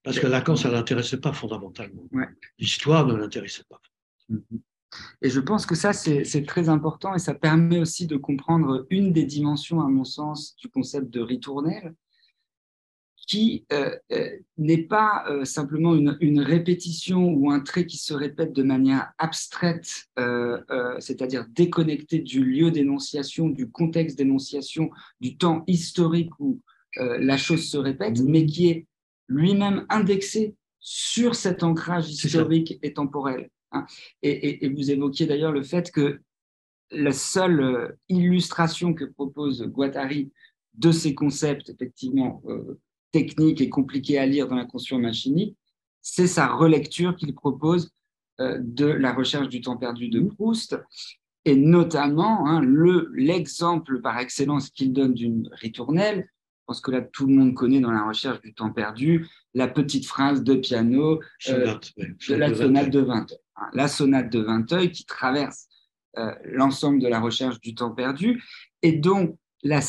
Parce que Lacan, ça ne l'intéressait pas fondamentalement. L'histoire ne l'intéressait pas. Mm-hmm. Et je pense que ça, c'est très important et ça permet aussi de comprendre une des dimensions, à mon sens, du concept de ritournelle, qui euh, euh, n'est pas euh, simplement une, répétition ou un trait qui se répète de manière abstraite, c'est-à-dire déconnecté du lieu d'énonciation, du contexte d'énonciation, du temps historique où la chose se répète, mmh. mais qui est lui-même indexé sur cet ancrage historique et temporel. Hein. Et, et, vous évoquiez d'ailleurs le fait que la seule illustration que propose Guattari de ces concepts, effectivement, technique et compliqué à lire dans la conscience machinique, c'est sa relecture qu'il propose euh, de la recherche du temps perdu de Proust, et notamment hein, le l'exemple par excellence qu'il donne d'une ritournelle. Je pense que là, tout le monde connaît dans la recherche du temps perdu la petite phrase de piano euh, de la sonate de Vinteuil. Hein, la sonate de Vinteuil qui traverse euh, l'ensemble de la recherche du temps perdu et dont la,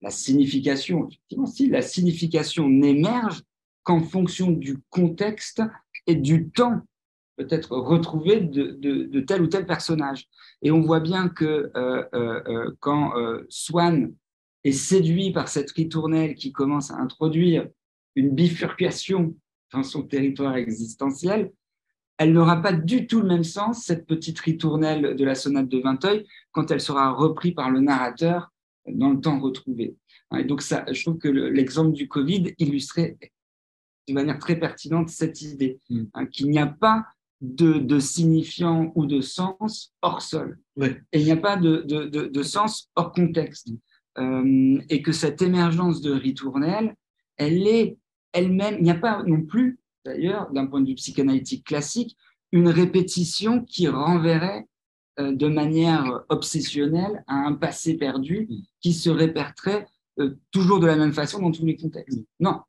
la signification, si la signification n'émerge qu'en fonction du contexte et du temps peut-être retrouvé de, tel ou tel personnage. Et on voit bien que euh, euh, quand Swann est séduit par cette ritournelle qui commence à introduire une bifurcation dans son territoire existentiel, elle n'aura pas du tout le même sens, cette petite ritournelle de la sonate de Vinteuil, quand elle sera reprise par le narrateur dans le temps retrouvé. Et donc, ça, je trouve que l'exemple du Covid illustrait de manière très pertinente cette idée, mm. hein, qu'il n'y a pas de, signifiant ou de sens hors sol. Et il n'y a pas de, sens hors contexte. Euh, et que cette émergence de ritournelle, elle est elle-même, il n'y a pas non plus, d'ailleurs, d'un point de vue psychanalytique classique, une répétition qui renverrait euh, de manière obsessionnelle à un passé perdu qui se répéterait euh, toujours de la même façon dans tous les contextes. Non.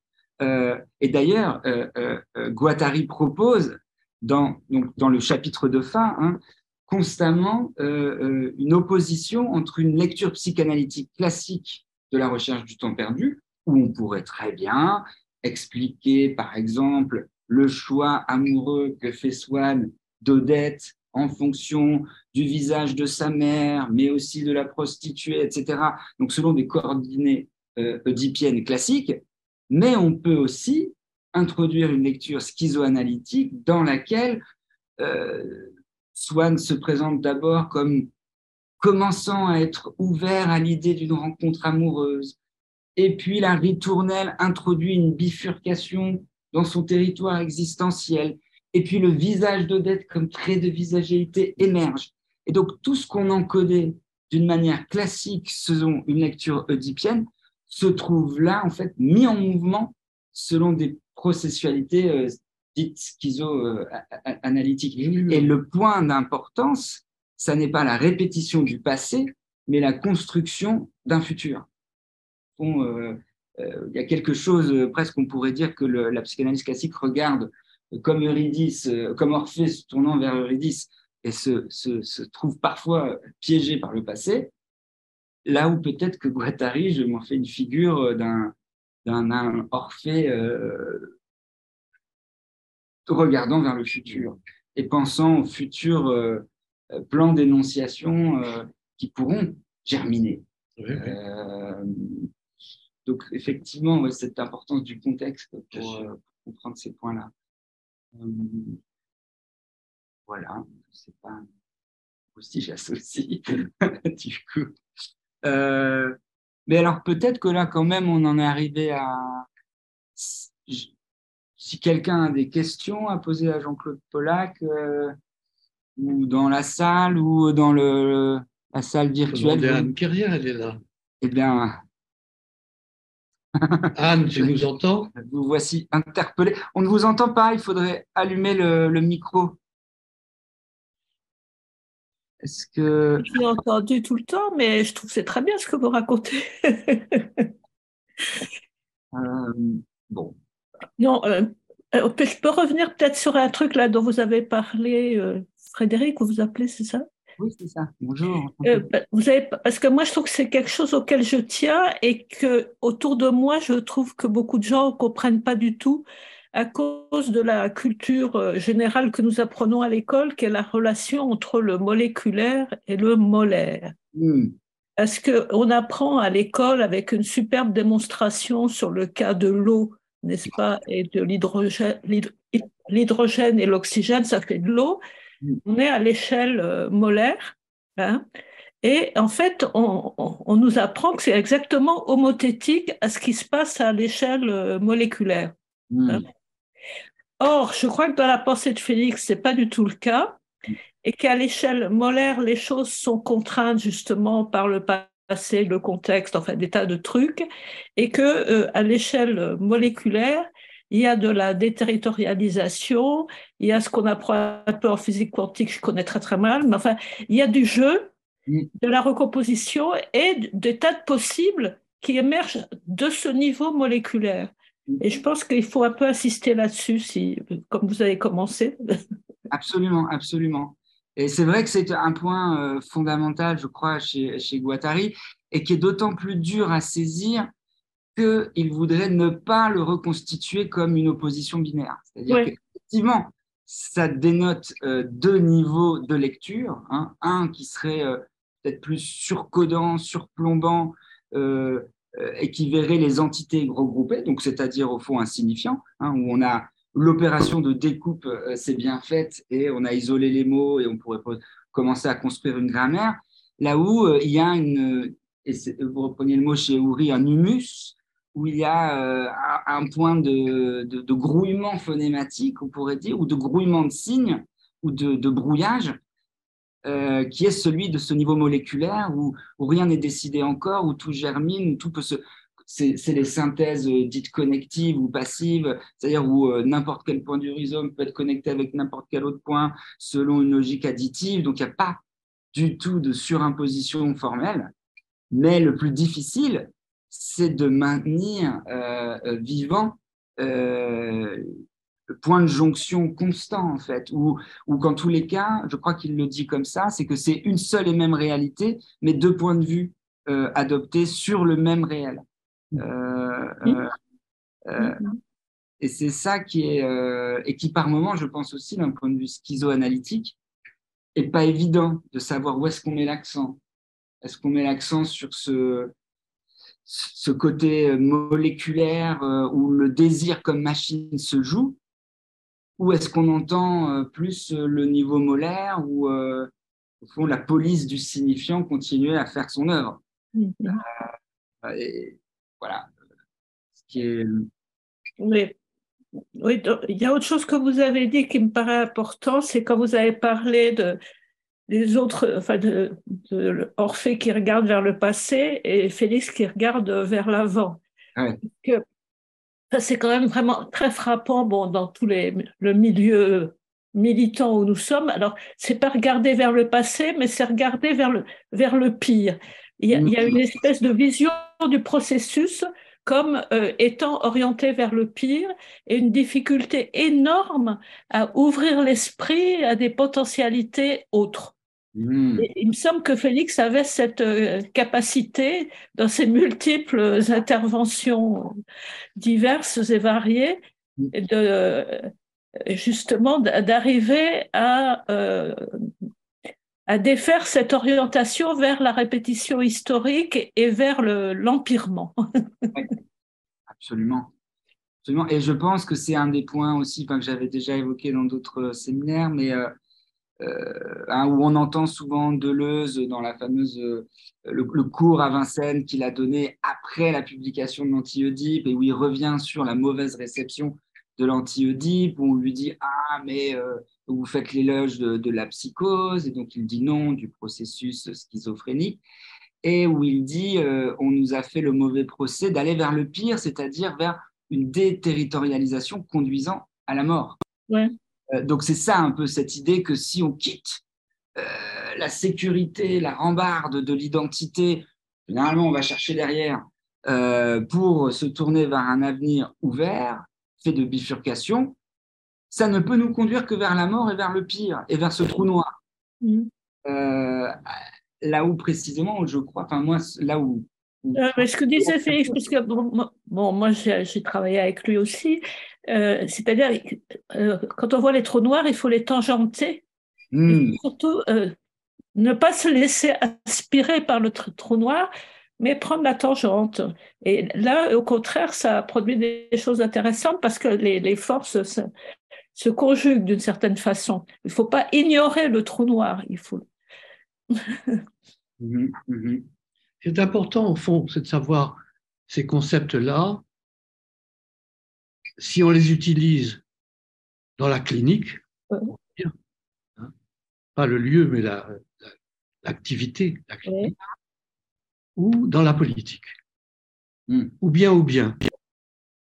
et d'ailleurs, Guattari propose dans, donc, dans le chapitre de fin, hein, constamment euh, euh, une opposition entre une lecture psychanalytique classique de la recherche du temps perdu, où on pourrait très bien expliquer, par exemple, le choix amoureux que fait Swann d'Odette en fonction du visage de sa mère, mais aussi de la prostituée, etc. Donc, selon des coordonnées euh, oedipiennes classiques. Mais on peut aussi introduire une lecture schizoanalytique dans laquelle euh, Swann se présente d'abord comme commençant à être ouvert à l'idée d'une rencontre amoureuse. Et puis la ritournelle introduit une bifurcation dans son territoire existentiel. Et puis le visage d'Odette comme trait de visagéité émerge. Et donc tout ce qu'on encodait d'une manière classique selon une lecture oedipienne se trouve là, en fait, mis en mouvement selon des processualité euh, dite schizo-analytique. Et le point d'importance, ça n'est pas la répétition du passé, mais la construction d'un futur. Euh, euh, il y a quelque chose, presque on pourrait dire que la psychanalyse classique regarde comme Eurydice, comme Orphée se tournant vers Eurydice et se, se, se, trouve parfois piégé par le passé, là où peut-être que Guattari, je m'en fais une figure d'un d'un Orphée euh, regardant vers le futur et pensant aux futurs euh, plans d'énonciation euh, qui pourront germiner. Donc effectivement, cette importance du contexte pour, comprendre ces points-là. voilà, c'est pas aussi j'associe du coup. Mais alors peut-être que là, quand même, on en est arrivé à... Si quelqu'un a des questions à poser à Jean-Claude Pollack, euh, ou dans la salle, ou dans le, la salle virtuelle. Anne Carrière, elle est là. Eh bien... Anne, tu nous entends? Vous voici interpellé. On ne vous entend pas, il faudrait allumer le micro. Est-ce que... Je l'ai entendu tout le temps, mais je trouve que c'est très bien ce que vous racontez. Euh, bon. Non, euh, euh, je peux revenir peut-être sur un truc là dont vous avez parlé, Frédéric, vous vous appelez, c'est ça? Oui, c'est ça. Bonjour. Bah, vous avez, parce que moi, je trouve que c'est quelque chose auquel je tiens et que autour de moi, je trouve que beaucoup de gens ne comprennent pas du tout à cause de la culture euh, générale que nous apprenons à l'école, qui est la relation entre le moléculaire et le molaire. Hmm. Est-ce qu'on apprend à l'école avec une superbe démonstration sur le cas de l'eau, n'est-ce pas, et de l'hydrogène, l'hydrogène et l'oxygène, ça fait de l'eau. On est à l'échelle euh, molaire. Hein, et en fait, on, nous apprend que c'est exactement homothétique à ce qui se passe à l'échelle euh, moléculaire. Hmm. Hein. Or, je crois que dans la pensée de Félix, c'est pas du tout le cas, et qu'à l'échelle molaire, les choses sont contraintes justement par le passé, le contexte, enfin des tas de trucs, et que euh, à l'échelle moléculaire, il y a de la déterritorialisation, il y a ce qu'on apprend un peu en physique quantique, je connais très très mal, mais enfin, il y a du jeu, de la recomposition et des tas de possibles qui émergent de ce niveau moléculaire. Et je pense qu'il faut un peu insister là-dessus, si, comme vous avez commencé. Absolument, absolument. Et c'est vrai que c'est un point euh, fondamental, je crois, chez, chez Guattari. et qui est d'autant plus dur à saisir qu'il voudrait ne pas le reconstituer comme une opposition binaire. C'est-à-dire qu'effectivement, ça dénote euh, deux niveaux de lecture. Hein. Un qui serait euh, peut-être plus surcodant, surplombant, euh, et qui verrait les entités regroupées, donc c'est-à-dire au fond insignifiant, hein, où on a l'opération de découpe, c'est bien faite, et on a isolé les mots, et on pourrait commencer à construire une grammaire, là où il y a une, et vous reprenez le mot chez Ouri, un humus, où il y a euh, un point de, grouillement phonématique, on pourrait dire, ou de grouillement de signes, ou de, brouillage, euh, qui est celui de ce niveau moléculaire où, où rien n'est décidé encore, où tout germine, où tout peut se... C'est les synthèses dites connectives ou passives, c'est-à-dire où euh, n'importe quel point du rhizome peut être connecté avec n'importe quel autre point selon une logique additive. Donc, il n'y a pas du tout de surimposition formelle. Mais le plus difficile, c'est de maintenir euh, euh, vivant euh, le point de jonction constant, en fait, ou, ou qu'en tous les cas, je crois qu'il le dit comme ça, c'est que c'est une seule et même réalité, mais deux points de vue adoptés sur le même réel. et c'est ça qui est, et qui par moment, je pense aussi d'un point de vue schizoanalytique, est pas évident de savoir où est-ce qu'on met l'accent. Est-ce qu'on met l'accent sur ce, ce côté moléculaire euh, où le désir comme machine se joue Ou est-ce qu'on entend euh, plus le niveau molaire où, euh, au fond, la police du signifiant continuait à faire son œuvre? Voilà. Ce qui est... Oui. oui, il y a autre chose que vous avez dit qui me paraît important, c'est quand vous avez parlé de, les autres, enfin, de, Orphée qui regarde vers le passé et Félix qui regarde vers l'avant. Ça, c'est quand même vraiment très frappant bon, dans tous les, le milieu militant où nous sommes. Alors, c'est pas regarder vers le passé, mais c'est regarder vers le, vers le pire. Il y, a, il y a une espèce de vision du processus comme euh, étant orienté vers le pire et une difficulté énorme à ouvrir l'esprit à des potentialités autres. Hmm. il me semble que Félix avait cette euh, capacité, dans ses multiples interventions diverses et variées, de euh, justement d'arriver à, euh, à défaire cette orientation vers la répétition historique et vers l'empirement. absolument. absolument. Et je pense que c'est un des points aussi que j'avais déjà évoqué dans d'autres séminaires, mais euh, hein, où on entend souvent Deleuze dans la fameuse euh, le, cours à Vincennes qu'il a donné après la publication de l'anti-Oedipe et où il revient sur la mauvaise réception de l'anti-Oedipe, où on lui dit ah mais euh, vous faites l'éloge de, la psychose et donc il dit non du processus schizophrénique et où il dit on nous a fait le mauvais procès d'aller vers le pire, c'est-à-dire vers une déterritorialisation conduisant à la mort. Euh, donc c'est ça un peu cette idée que si on quitte euh, la sécurité, la rambarde de l'identité, généralement on va chercher derrière euh, pour se tourner vers un avenir ouvert, fait de bifurcation, ça ne peut nous conduire que vers la mort et vers le pire, et vers ce trou noir. Mmh. là où précisément, je crois, enfin moi, là où euh, ce que disait Félix, parce que bon, moi j'ai travaillé avec lui aussi, euh, c'est-à-dire euh, quand on voit les trous noirs, il faut les tangenter. Hmm. surtout ne pas se laisser aspirer par le trou noir, mais prendre la tangente. Et là, au contraire, ça produit des choses intéressantes parce que les, les forces se, se conjuguent d'une certaine façon. Il ne faut pas ignorer le trou noir. Il faut. Mhm, mhm est important, au fond, c'est de savoir ces concepts-là, si on les utilise dans la clinique, hein, pas le lieu, mais l'activité, la, clinique, ou dans la politique. Hmm. Ou bien, ou bien.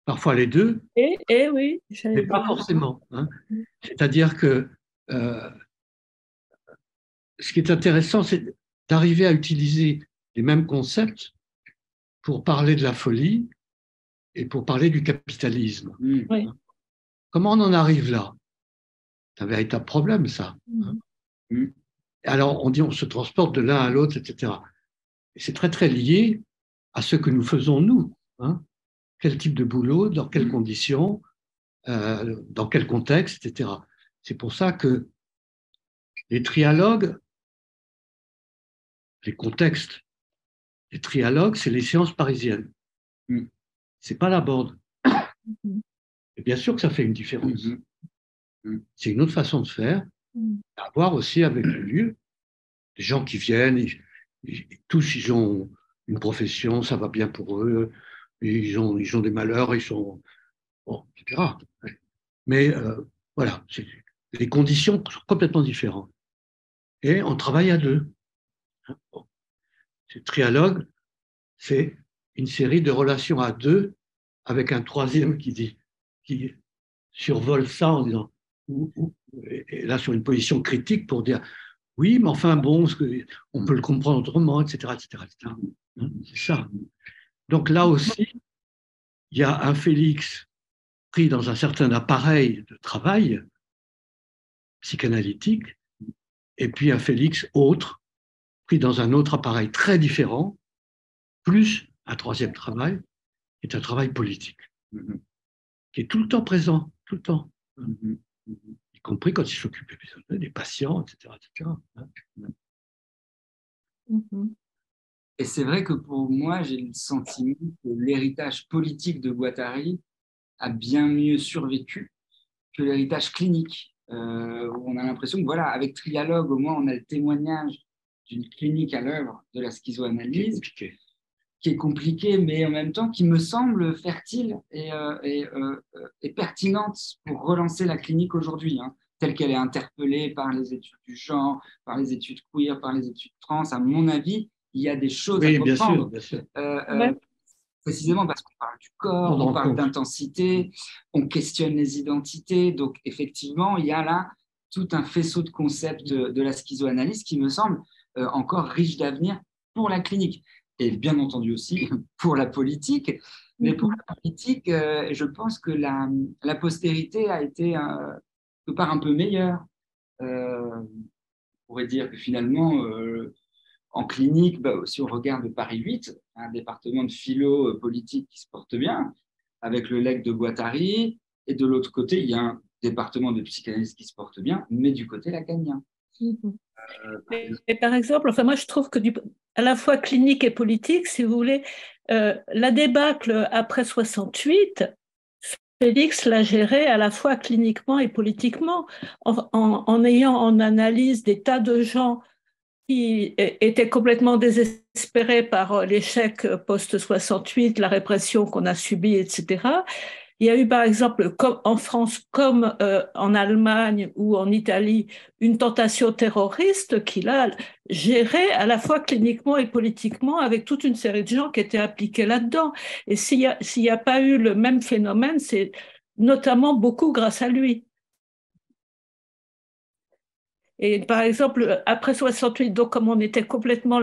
Parfois les deux. Et, et oui, mais pas forcément. Hein. C'est-à-dire que euh, ce qui est intéressant, c'est d'arriver à utiliser les mêmes concepts pour parler de la folie et pour parler du capitalisme. Mm. Comment on en arrive là? C'est un véritable problème, ça. Mm. Mm. Alors, on dit on se transporte de l'un à l'autre, etc. Et c'est très, très lié à ce que nous faisons, nous. Hein. Quel type de boulot, dans quelles conditions, euh, dans quel contexte, etc. C'est pour ça que les trialogues, les contextes, les trialogues, c'est les séances parisiennes. Mm. C'est pas la borde. Mm-hmm. Et bien sûr que ça fait une différence. Mm-hmm. Mm. C'est une autre façon de faire, à voir aussi avec le lieu. Des gens qui viennent, tous ils ont une profession, ça va bien pour eux, ils ont, ils ont des malheurs, ils sont. Bon, etc. Mais euh, voilà, les conditions sont complètement différentes. Et on travaille à deux. Bon. Ce trialogue, c'est une série de relations à deux avec un troisième qui dit, qui survole ça en disant et là sur une position critique pour dire oui, mais enfin bon, on peut le comprendre autrement, etc. etc., hein, C'est ça. Donc là aussi, il y a un Félix pris dans un certain appareil de travail psychanalytique, et puis un Félix autre, pris dans un autre appareil très différent, plus un troisième travail, qui est un travail politique, mm-hmm. qui est tout le temps présent, tout le temps. Mm-hmm y compris quand il s'occupe des patients, etc. Et c'est vrai que pour moi, j'ai le sentiment que l'héritage politique de Guattari a bien mieux survécu que l'héritage clinique. Euh, on a l'impression que, voilà, avec Trialogue, au moins, on a le témoignage d'une clinique à l'œuvre de la schizoanalyse qui est compliquée, mais en même temps qui me semble fertile et, euh, euh, et, pertinente pour relancer la clinique aujourd'hui, hein, telle qu'elle est interpellée par les études du genre, par les études queer, par les études trans. À mon avis, il y a des choses à comprendre. Bien sûr, bien sûr. Euh, précisément parce qu'on parle du corps, on, parle d'intensité, on questionne les identités. Donc, effectivement, il y a là tout un faisceau de concepts de, la schizoanalyse qui me semble encore riche d'avenir pour la clinique et bien entendu aussi pour la politique. Mais pour la politique, euh, je pense que la, la postérité a été euh, part un peu meilleure. Euh, on pourrait dire que finalement, euh, en clinique, bah, si on regarde Paris 8, un département de philo politique qui se porte bien, avec le leg de Guattari, et de l'autre côté, il y a un département de psychanalyse qui se porte bien, mais du côté lacanien. Mmh. Par exemple, enfin moi je trouve que du, à la fois clinique et politique, si vous voulez, euh, la débâcle après 68, Félix l'a géré à la fois cliniquement et politiquement, en, ayant en analyse des tas de gens qui étaient complètement désespérés par l'échec post-68, la répression qu'on a subie, etc. Il y a eu par exemple en France comme euh, en Allemagne ou en Italie une tentation terroriste qu'il a gérée à la fois cliniquement et politiquement avec toute une série de gens qui étaient appliqués là-dedans. Et s'il n'y a, pas eu le même phénomène, c'est notamment beaucoup grâce à lui. Et par exemple, après 68, donc comme on était complètement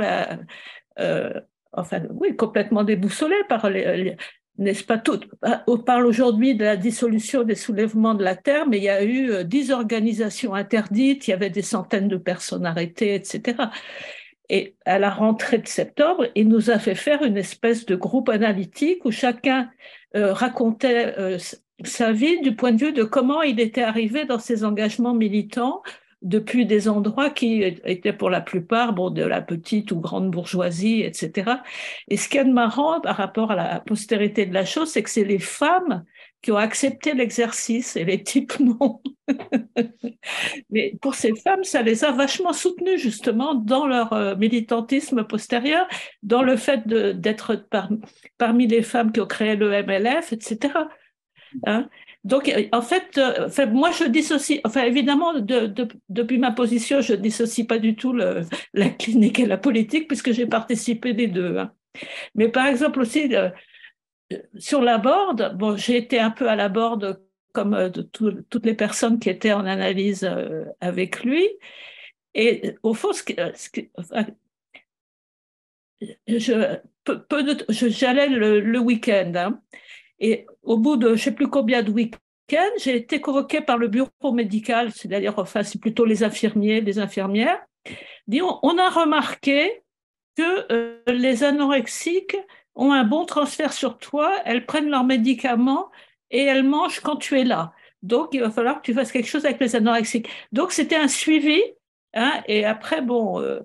euh, enfin oui, complètement déboussolé par les, n'est-ce pas tout On parle aujourd'hui de la dissolution des soulèvements de la terre, mais il y a eu euh, dix organisations interdites, il y avait des centaines de personnes arrêtées, etc. Et à la rentrée de septembre, il nous a fait faire une espèce de groupe analytique où chacun euh, racontait euh, sa vie du point de vue de comment il était arrivé dans ses engagements militants, depuis des endroits qui étaient pour la plupart bon, de la petite ou grande bourgeoisie, etc. Et ce qui est marrant par rapport à la postérité de la chose, c'est que c'est les femmes qui ont accepté l'exercice et les types non. Mais pour ces femmes, ça les a vachement soutenues justement dans leur euh, militantisme postérieur, dans le fait d'être parmi les femmes qui ont créé le MLF, etc. donc, euh, en fait, euh, moi, je dissocie, enfin, évidemment, depuis ma position, je ne dissocie pas du tout la clinique et la politique, puisque j'ai participé des deux. Hein. Mais par exemple, aussi, euh, sur la board, bon, j'ai été un peu à la board comme toutes les personnes qui étaient en analyse avec lui. Et au fond, je, j'allais le, week-end. Hein, et au bout de je ne sais plus combien de week-ends, j'ai été convoquée par le bureau médical, c'est-à-dire, enfin, c'est plutôt les infirmiers, les infirmières. Disons, on a remarqué que euh, les anorexiques ont un bon transfert sur toi, elles prennent leurs médicaments et elles mangent quand tu es là. Donc, il va falloir que tu fasses quelque chose avec les anorexiques. Donc, c'était un suivi. Hein, et après, bon, euh,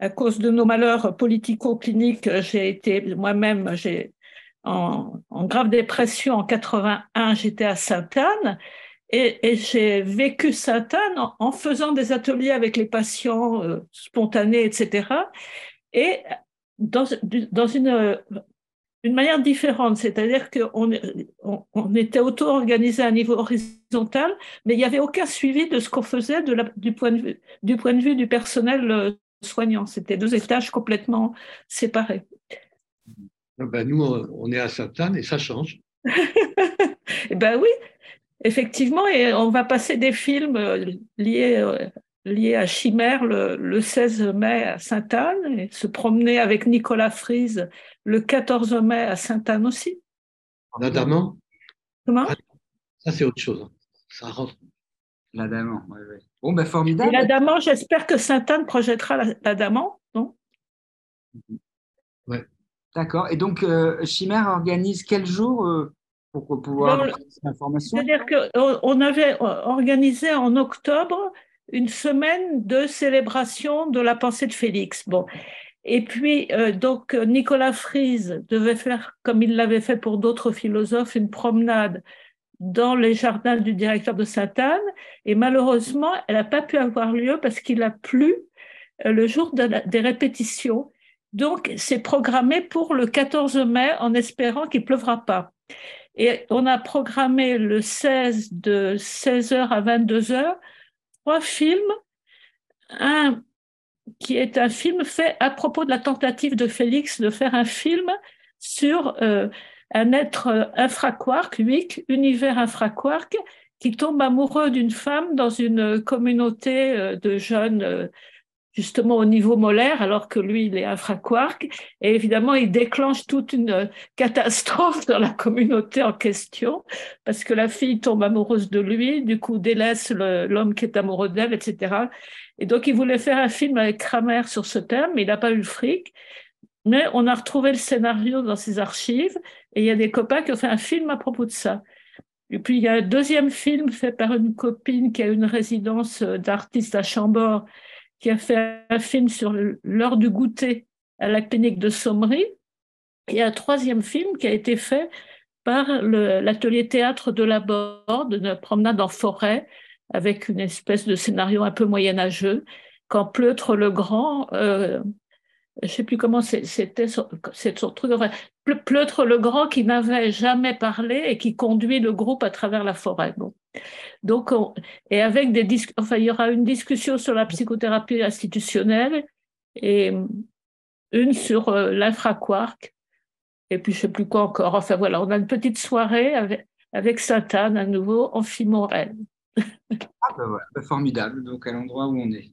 à cause de nos malheurs politico-cliniques, j'ai été moi-même, j'ai en, grave dépression en 81, j'étais à Sainte-Anne. Et, j'ai vécu Sainte-Anne en, faisant des ateliers avec les patients euh, spontanés, etc. Et dans, une manière différente, c'est-à-dire qu'on on, était auto-organisé à niveau horizontal, mais il n'y avait aucun suivi de ce qu'on faisait de la, du, point de vue, du point de vue du personnel euh, soignant. C'était deux étages complètement séparés. Ah ben nous, on est à Sainte-Anne et ça change. eh ben oui, effectivement, et on va passer des films euh, liés euh, lié à Chimère le, 16 mai à Sainte-Anne et se promener avec Nicolas Frise le 14 mai à Sainte-Anne aussi. L'Adamant Comment? Ça, c'est autre chose. Ça rentre. L'Adamant, oui, oui. Bon, ben formidable. L'Adamant, j'espère que Sainte-Anne projettera l'Adamant, non? Oui. D'accord. Et donc, euh, Chimère organise quel jour euh, pour pouvoir avoir cette information? C'est-à-dire qu'on avait organisé en octobre une semaine de célébration de la pensée de Félix. Bon. Et puis, euh, donc, Nicolas Frise devait faire, comme il l'avait fait pour d'autres philosophes, une promenade dans les jardins du directeur de Sainte-Anne. Et malheureusement, elle n'a pas pu avoir lieu parce qu'il a plu euh, le jour des répétitions. Donc, c'est programmé pour le 14 mai en espérant qu'il pleuvra pas. Et on a programmé le 16 de 16h à 22h trois films. Un qui est un film fait à propos de la tentative de Félix de faire un film sur euh, un être infraquark, Wick, univers infraquark, qui tombe amoureux d'une femme dans une communauté euh, de jeunes euh, justement au niveau molaire, alors que lui, il est infraquark. Et évidemment, il déclenche toute une catastrophe dans la communauté en question, parce que la fille tombe amoureuse de lui, du coup délaisse l'homme qui est amoureux d'elle, etc. Et donc, il voulait faire un film avec Kramer sur ce thème, mais il n'a pas eu le fric. Mais on a retrouvé le scénario dans ses archives, et il y a des copains qui ont fait un film à propos de ça. Et puis, il y a un deuxième film fait par une copine qui a une résidence d'artiste à Chambord, qui a fait un film sur l'heure du goûter à la clinique de Sommery, et un troisième film qui a été fait par l'atelier théâtre de la Borde, une promenade en forêt, avec une espèce de scénario un peu moyenâgeux, quand Pleutre le Grand, euh, je ne sais plus comment c'était son, truc, enfin, Pleutre le Grand qui n'avait jamais parlé et qui conduit le groupe à travers la forêt. Donc, et avec des enfin, il y aura une discussion sur la psychothérapie institutionnelle et une sur euh, l'infraquark, et puis je sais plus quoi encore. Enfin voilà, on a une petite soirée avec, avec Sainte-Anne à nouveau en Fimorel. ah voilà, ben formidable, donc à l'endroit où on est.